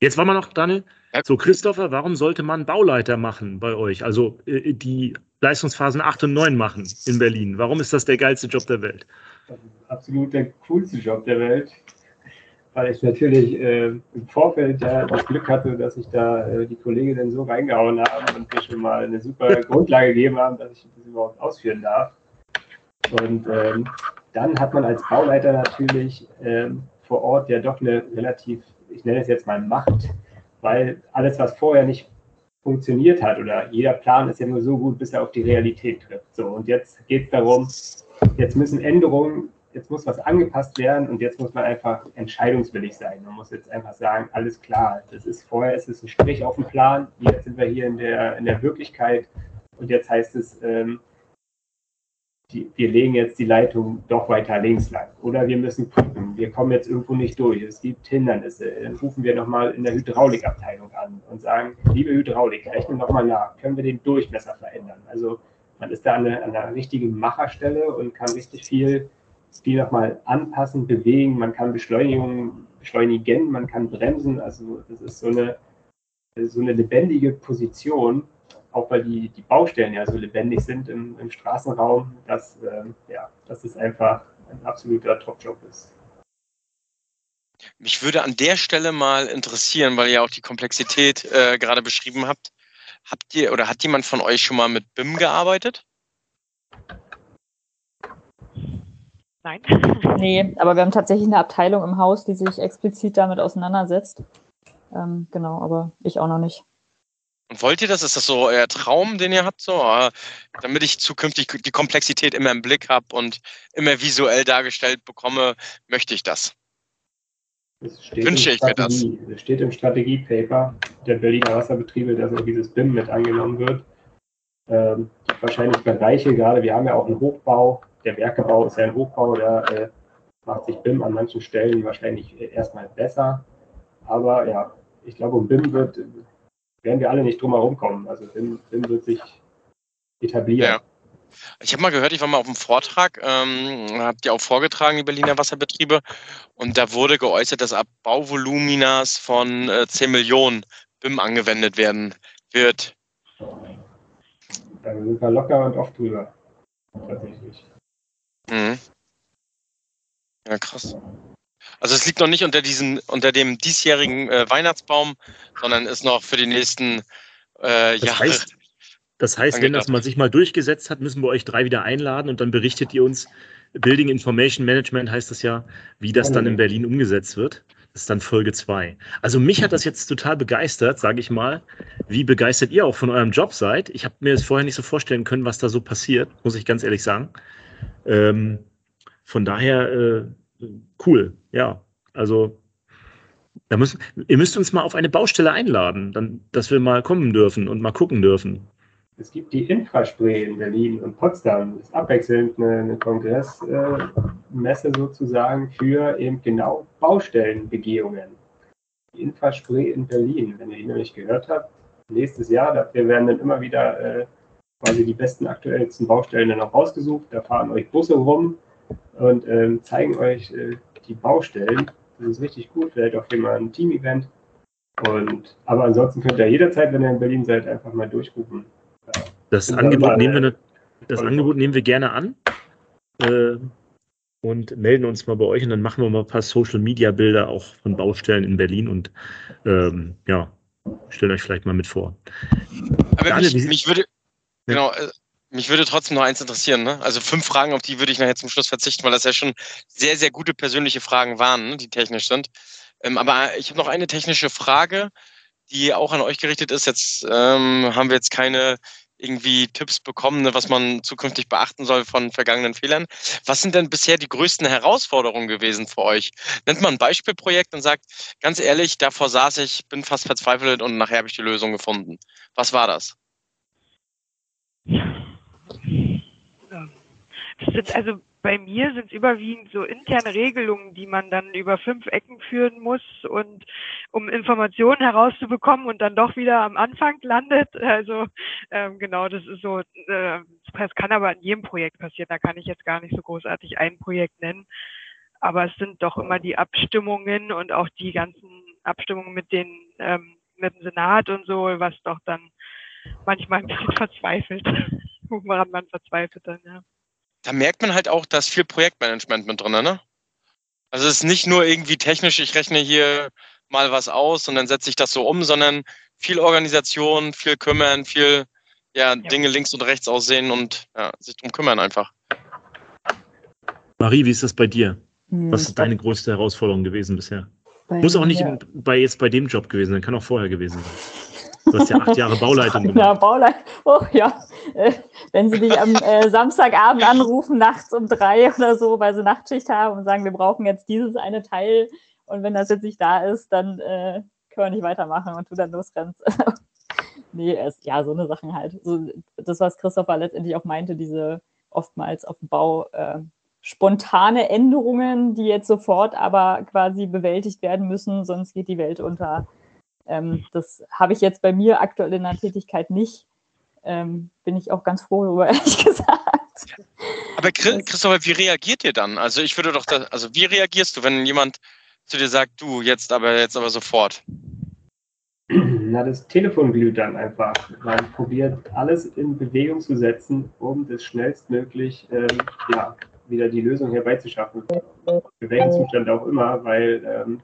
Jetzt wollen wir noch, Daniel. So, Christopher, warum sollte man Bauleiter machen bei euch? Also äh, die Leistungsphasen 8 und 9 machen in Berlin. Warum ist das der geilste Job der Welt? Das ist absolut der coolste Job der Welt, weil ich natürlich äh, im Vorfeld ja das Glück hatte, dass ich da äh, die Kolleginnen so reingehauen habe und mir schon mal eine super Grundlage gegeben haben, dass ich das überhaupt ausführen darf. Und ähm, dann hat man als Bauleiter natürlich ähm, vor Ort ja doch eine relativ, ich nenne es jetzt mal Macht, weil alles, was vorher nicht funktioniert hat oder jeder Plan ist ja nur so gut, bis er auf die Realität trifft. So, und jetzt geht es darum, jetzt müssen Änderungen, jetzt muss was angepasst werden und jetzt muss man einfach entscheidungswillig sein. Man muss jetzt einfach sagen, alles klar, das ist vorher ist es ein Strich auf dem Plan, jetzt sind wir hier in der, in der Wirklichkeit und jetzt heißt es, ähm, die, wir legen jetzt die Leitung doch weiter links lang. Oder wir müssen gucken, wir kommen jetzt irgendwo nicht durch, es gibt Hindernisse. Dann rufen wir nochmal in der Hydraulikabteilung an und sagen, liebe Hydraulik, rechnen nochmal nach, können wir den Durchmesser verändern? Also man ist da an einer, an einer richtigen Macherstelle und kann richtig viel, viel nochmal anpassen, bewegen, man kann Beschleunigung, beschleunigen, man kann bremsen. Also das ist so eine, so eine lebendige Position, auch weil die, die Baustellen ja so lebendig sind im, im Straßenraum, dass, ähm, ja, dass es einfach ein absoluter Top-Job ist. Mich würde an der Stelle mal interessieren, weil ihr auch die Komplexität äh, gerade beschrieben habt. Habt ihr oder hat jemand von euch schon mal mit BIM gearbeitet? Nein. Nee, aber wir haben tatsächlich eine Abteilung im Haus, die sich explizit damit auseinandersetzt. Ähm, genau, aber ich auch noch nicht. Und wollt ihr das? Ist das so euer Traum, den ihr habt, so, äh, damit ich zukünftig die Komplexität immer im Blick habe und immer visuell dargestellt bekomme, möchte ich das? Wünsche ich mir das. Es steht im Strategiepaper der Berliner Wasserbetriebe, dass auch dieses BIM mit angenommen wird. Ähm, wahrscheinlich Bereiche, gerade wir haben ja auch einen Hochbau, der Werkebau ist ja ein Hochbau, da äh, macht sich BIM an manchen Stellen wahrscheinlich erstmal besser. Aber ja, ich glaube, um BIM wird werden wir alle nicht drum herum kommen. Also Film, Film wird sich etablieren. Ja. Ich habe mal gehört, ich war mal auf einem Vortrag, ähm, habt ihr auch vorgetragen, die Berliner Wasserbetriebe, und da wurde geäußert, dass ab Bauvoluminas von äh, 10 Millionen BIM angewendet werden wird. Da sind wir locker und oft drüber. Tatsächlich. Mhm. Ja, krass. Also es liegt noch nicht unter diesem, unter dem diesjährigen äh, Weihnachtsbaum, sondern ist noch für die nächsten äh, das Jahre. Heißt, das heißt, wenn das mal sich mal durchgesetzt hat, müssen wir euch drei wieder einladen und dann berichtet ihr uns, Building Information Management heißt das ja, wie das dann in Berlin umgesetzt wird. Das ist dann Folge 2. Also mich hat das jetzt total begeistert, sage ich mal, wie begeistert ihr auch von eurem Job seid. Ich habe mir das vorher nicht so vorstellen können, was da so passiert, muss ich ganz ehrlich sagen. Ähm, von daher äh, cool, ja. Also da müssen, ihr müsst uns mal auf eine Baustelle einladen, dann, dass wir mal kommen dürfen und mal gucken dürfen. Es gibt die Infraspray in Berlin und Potsdam. Das ist abwechselnd eine, eine Kongressmesse äh, sozusagen für eben genau Baustellenbegehungen. Die Infraspray in Berlin, wenn ihr die noch nicht gehört habt, nächstes Jahr, dafür werden dann immer wieder äh, quasi die besten, aktuellsten Baustellen dann auch rausgesucht. Da fahren euch Busse rum und ähm, zeigen euch äh, die Baustellen. Das ist richtig gut, vielleicht auch hier mal ein Team-Event. Und, aber ansonsten könnt ihr jederzeit, wenn ihr in Berlin seid, einfach mal durchrufen. Das, Angebot nehmen, wir, das Angebot nehmen wir gerne an äh, und melden uns mal bei euch und dann machen wir mal ein paar Social-Media-Bilder auch von Baustellen in Berlin und ähm, ja, stellt euch vielleicht mal mit vor. Aber Daniel, mich, mich würde, genau, äh, mich würde trotzdem noch eins interessieren. Ne? Also fünf Fragen, auf die würde ich nachher zum Schluss verzichten, weil das ja schon sehr, sehr gute persönliche Fragen waren, ne? die technisch sind. Ähm, aber ich habe noch eine technische Frage, die auch an euch gerichtet ist. Jetzt ähm, haben wir jetzt keine irgendwie Tipps bekommen, ne, was man zukünftig beachten soll von vergangenen Fehlern. Was sind denn bisher die größten Herausforderungen gewesen für euch? Nennt man ein Beispielprojekt und sagt, ganz ehrlich, davor saß ich, bin fast verzweifelt und nachher habe ich die Lösung gefunden. Was war das? Das sind also bei mir sind es überwiegend so interne Regelungen, die man dann über fünf Ecken führen muss und um Informationen herauszubekommen und dann doch wieder am Anfang landet. Also ähm, genau, das ist so, äh, das kann aber in jedem Projekt passieren. Da kann ich jetzt gar nicht so großartig ein Projekt nennen. aber es sind doch immer die Abstimmungen und auch die ganzen Abstimmungen mit den ähm, mit dem Senat und so, was doch dann manchmal ein bisschen verzweifelt, woran man verzweifelt dann, ja. Da merkt man halt auch, dass viel Projektmanagement mit drin, ne? Also es ist nicht nur irgendwie technisch, ich rechne hier mal was aus und dann setze ich das so um, sondern viel Organisation, viel kümmern, viel ja, ja. Dinge links und rechts aussehen und ja, sich drum kümmern einfach. Marie, wie ist das bei dir? Hm, was ist deine größte Herausforderung gewesen bisher? Muss auch nicht ja. bei, jetzt bei dem Job gewesen sein, kann auch vorher gewesen sein. Du hast ja acht Jahre Bauleitung gemacht. Ja, Bauleitung. Oh ja. Äh, wenn sie dich am äh, Samstagabend anrufen, nachts um drei oder so, weil sie Nachtschicht haben und sagen, wir brauchen jetzt dieses eine Teil und wenn das jetzt nicht da ist, dann äh, können wir nicht weitermachen und du dann losrennst. nee, es, ja, so eine Sachen halt. So, das, was Christopher letztendlich auch meinte, diese oftmals auf dem Bau äh, spontane Änderungen, die jetzt sofort aber quasi bewältigt werden müssen, sonst geht die Welt unter. Ähm, das habe ich jetzt bei mir aktuell in der Tätigkeit nicht. Ähm, bin ich auch ganz froh darüber, ehrlich gesagt. Aber Christopher, wie reagiert ihr dann? Also ich würde doch, da, also wie reagierst du, wenn jemand zu dir sagt, du jetzt aber jetzt aber sofort? Na, das Telefon glüht dann einfach. Man probiert alles in Bewegung zu setzen, um das schnellstmöglich ähm, ja, wieder die Lösung herbeizuschaffen. Für welchen Zustand auch immer, weil ähm,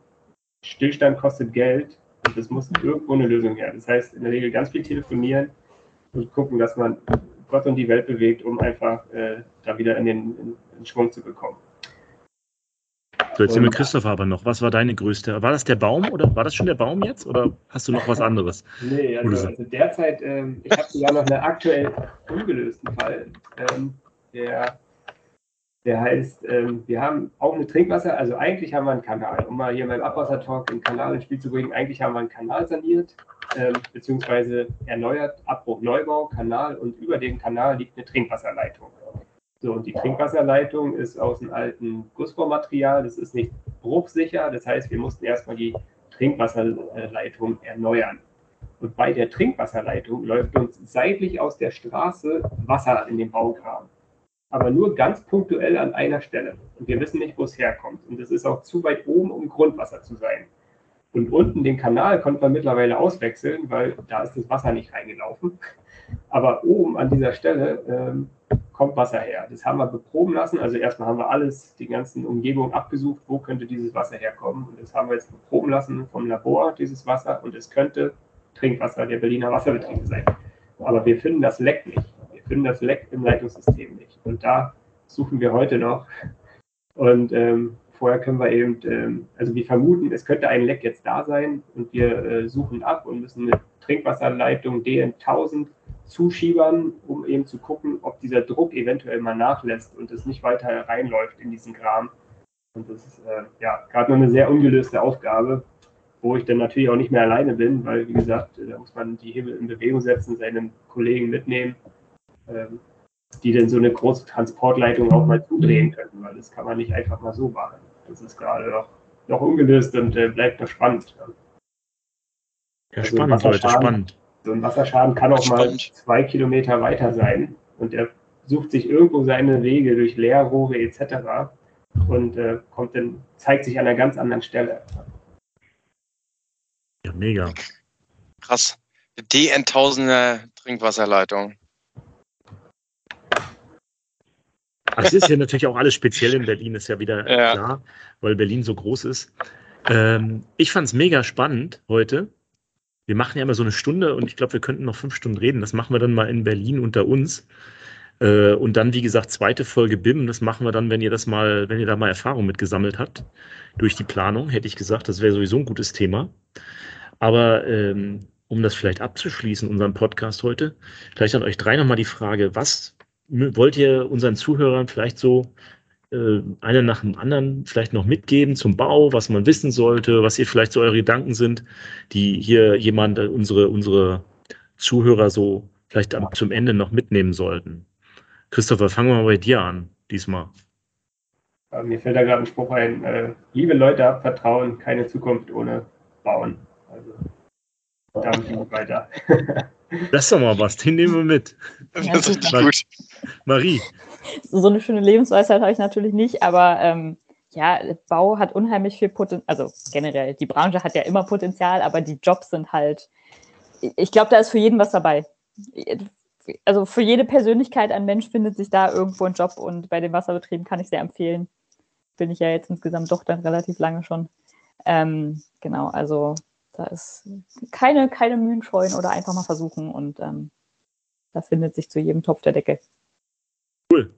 Stillstand kostet Geld und es muss irgendwo eine Lösung her. Das heißt, in der Regel ganz viel telefonieren und gucken, dass man Gott und die Welt bewegt, um einfach äh, da wieder in den, in, in Schwung zu bekommen. So, jetzt sind wir Christopher aber noch. Was war deine größte? War das der Baum oder war das schon der Baum jetzt oder hast du noch was anderes? nee, also, also derzeit, ähm, ich habe sogar noch einen aktuell ungelösten Fall. Ähm, der der heißt, ähm, wir haben auch eine Trinkwasser, also eigentlich haben wir einen Kanal, um mal hier beim Abwassertalk den Kanal ins Spiel zu bringen, eigentlich haben wir einen Kanal saniert, ähm, beziehungsweise erneuert, Abbruch, Neubau, Kanal und über dem Kanal liegt eine Trinkwasserleitung. So, und die Trinkwasserleitung ist aus einem alten Gussrohrmaterial, das ist nicht bruchsicher, das heißt, wir mussten erstmal die Trinkwasserleitung erneuern. Und bei der Trinkwasserleitung läuft uns seitlich aus der Straße Wasser in den Baugraben aber nur ganz punktuell an einer Stelle. Und wir wissen nicht, wo es herkommt. Und es ist auch zu weit oben, um Grundwasser zu sein. Und unten den Kanal konnte man mittlerweile auswechseln, weil da ist das Wasser nicht reingelaufen. Aber oben an dieser Stelle ähm, kommt Wasser her. Das haben wir beproben lassen. Also erstmal haben wir alles, die ganzen Umgebungen abgesucht, wo könnte dieses Wasser herkommen. Und das haben wir jetzt beproben lassen vom Labor, dieses Wasser. Und es könnte Trinkwasser der Berliner Wasserbetriebe sein. Aber wir finden das Leck nicht finden das Leck im Leitungssystem nicht. Und da suchen wir heute noch. Und ähm, vorher können wir eben, ähm, also wir vermuten, es könnte ein Leck jetzt da sein und wir äh, suchen ab und müssen eine Trinkwasserleitung DN1000 zuschiebern, um eben zu gucken, ob dieser Druck eventuell mal nachlässt und es nicht weiter reinläuft in diesen Kram. Und das ist äh, ja gerade noch eine sehr ungelöste Aufgabe, wo ich dann natürlich auch nicht mehr alleine bin, weil wie gesagt, da muss man die Hebel in Bewegung setzen, seinen Kollegen mitnehmen ähm, die denn so eine große Transportleitung auch mal zudrehen könnten, weil das kann man nicht einfach mal so machen. Das ist gerade noch, noch ungelöst und äh, bleibt noch spannend. Ja, also spannend, Leute, spannend. So ein Wasserschaden kann auch mal zwei Kilometer weiter sein und er sucht sich irgendwo seine Wege durch Leerrohre etc. und äh, kommt dann, zeigt sich an einer ganz anderen Stelle. Ja, mega. Krass. DN-Tausender Trinkwasserleitung. Es ist ja natürlich auch alles speziell in Berlin, ist ja wieder ja. klar, weil Berlin so groß ist. Ähm, ich fand es mega spannend heute. Wir machen ja immer so eine Stunde und ich glaube, wir könnten noch fünf Stunden reden. Das machen wir dann mal in Berlin unter uns. Äh, und dann, wie gesagt, zweite Folge BIM. Das machen wir dann, wenn ihr das mal, wenn ihr da mal Erfahrung mitgesammelt habt durch die Planung, hätte ich gesagt. Das wäre sowieso ein gutes Thema. Aber ähm, um das vielleicht abzuschließen, unseren Podcast heute, vielleicht an euch drei nochmal die Frage, was wollt ihr unseren Zuhörern vielleicht so äh, eine nach dem anderen vielleicht noch mitgeben zum Bau, was man wissen sollte, was ihr vielleicht so eure Gedanken sind, die hier jemand, äh, unsere, unsere Zuhörer so vielleicht am, zum Ende noch mitnehmen sollten? Christopher, fangen wir mal bei dir an, diesmal. Mir fällt da gerade ein Spruch ein, äh, liebe Leute, habt Vertrauen, keine Zukunft ohne Bauen. Also damit weiter. Das ist doch mal was, den nehmen wir mit. Das ist gut. Marie. So eine schöne Lebensweisheit habe ich natürlich nicht, aber ähm, ja, Bau hat unheimlich viel Potenzial, also generell, die Branche hat ja immer Potenzial, aber die Jobs sind halt, ich glaube, da ist für jeden was dabei. Also für jede Persönlichkeit ein Mensch findet sich da irgendwo ein Job und bei den Wasserbetrieben kann ich sehr empfehlen. Bin ich ja jetzt insgesamt doch dann relativ lange schon. Ähm, genau, also da ist keine, keine Mühen scheuen oder einfach mal versuchen und ähm, da findet sich zu jedem Topf der Decke. Cool.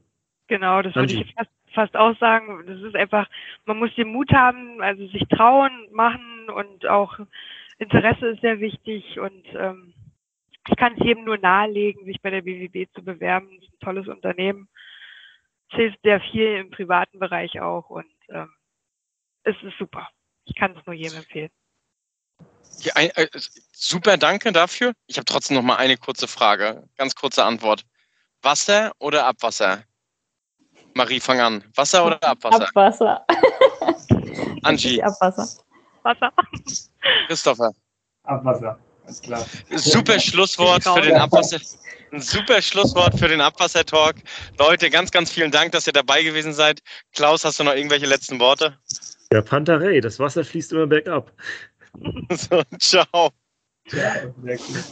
Genau, das würde ich fast, fast auch sagen. Das ist einfach, man muss den Mut haben, also sich trauen, machen und auch Interesse ist sehr wichtig und ähm, ich kann es jedem nur nahelegen, sich bei der BWB zu bewerben. Das ist ein tolles Unternehmen. Es hilft sehr viel im privaten Bereich auch und ähm, es ist super. Ich kann es nur jedem empfehlen. Ja, äh, super, danke dafür. Ich habe trotzdem noch mal eine kurze Frage, ganz kurze Antwort. Wasser oder Abwasser? Marie, fang an. Wasser oder Abwasser? Abwasser. Angie. Abwasser. Wasser. Christopher. Abwasser, ganz klar. Super Schlusswort für den Abwasser. Ein super Schlusswort für den Abwasser-Talk. Leute, ganz, ganz vielen Dank, dass ihr dabei gewesen seid. Klaus, hast du noch irgendwelche letzten Worte? Ja, Pantarei, das Wasser fließt immer bergab. So, ciao. Ja, sehr cool.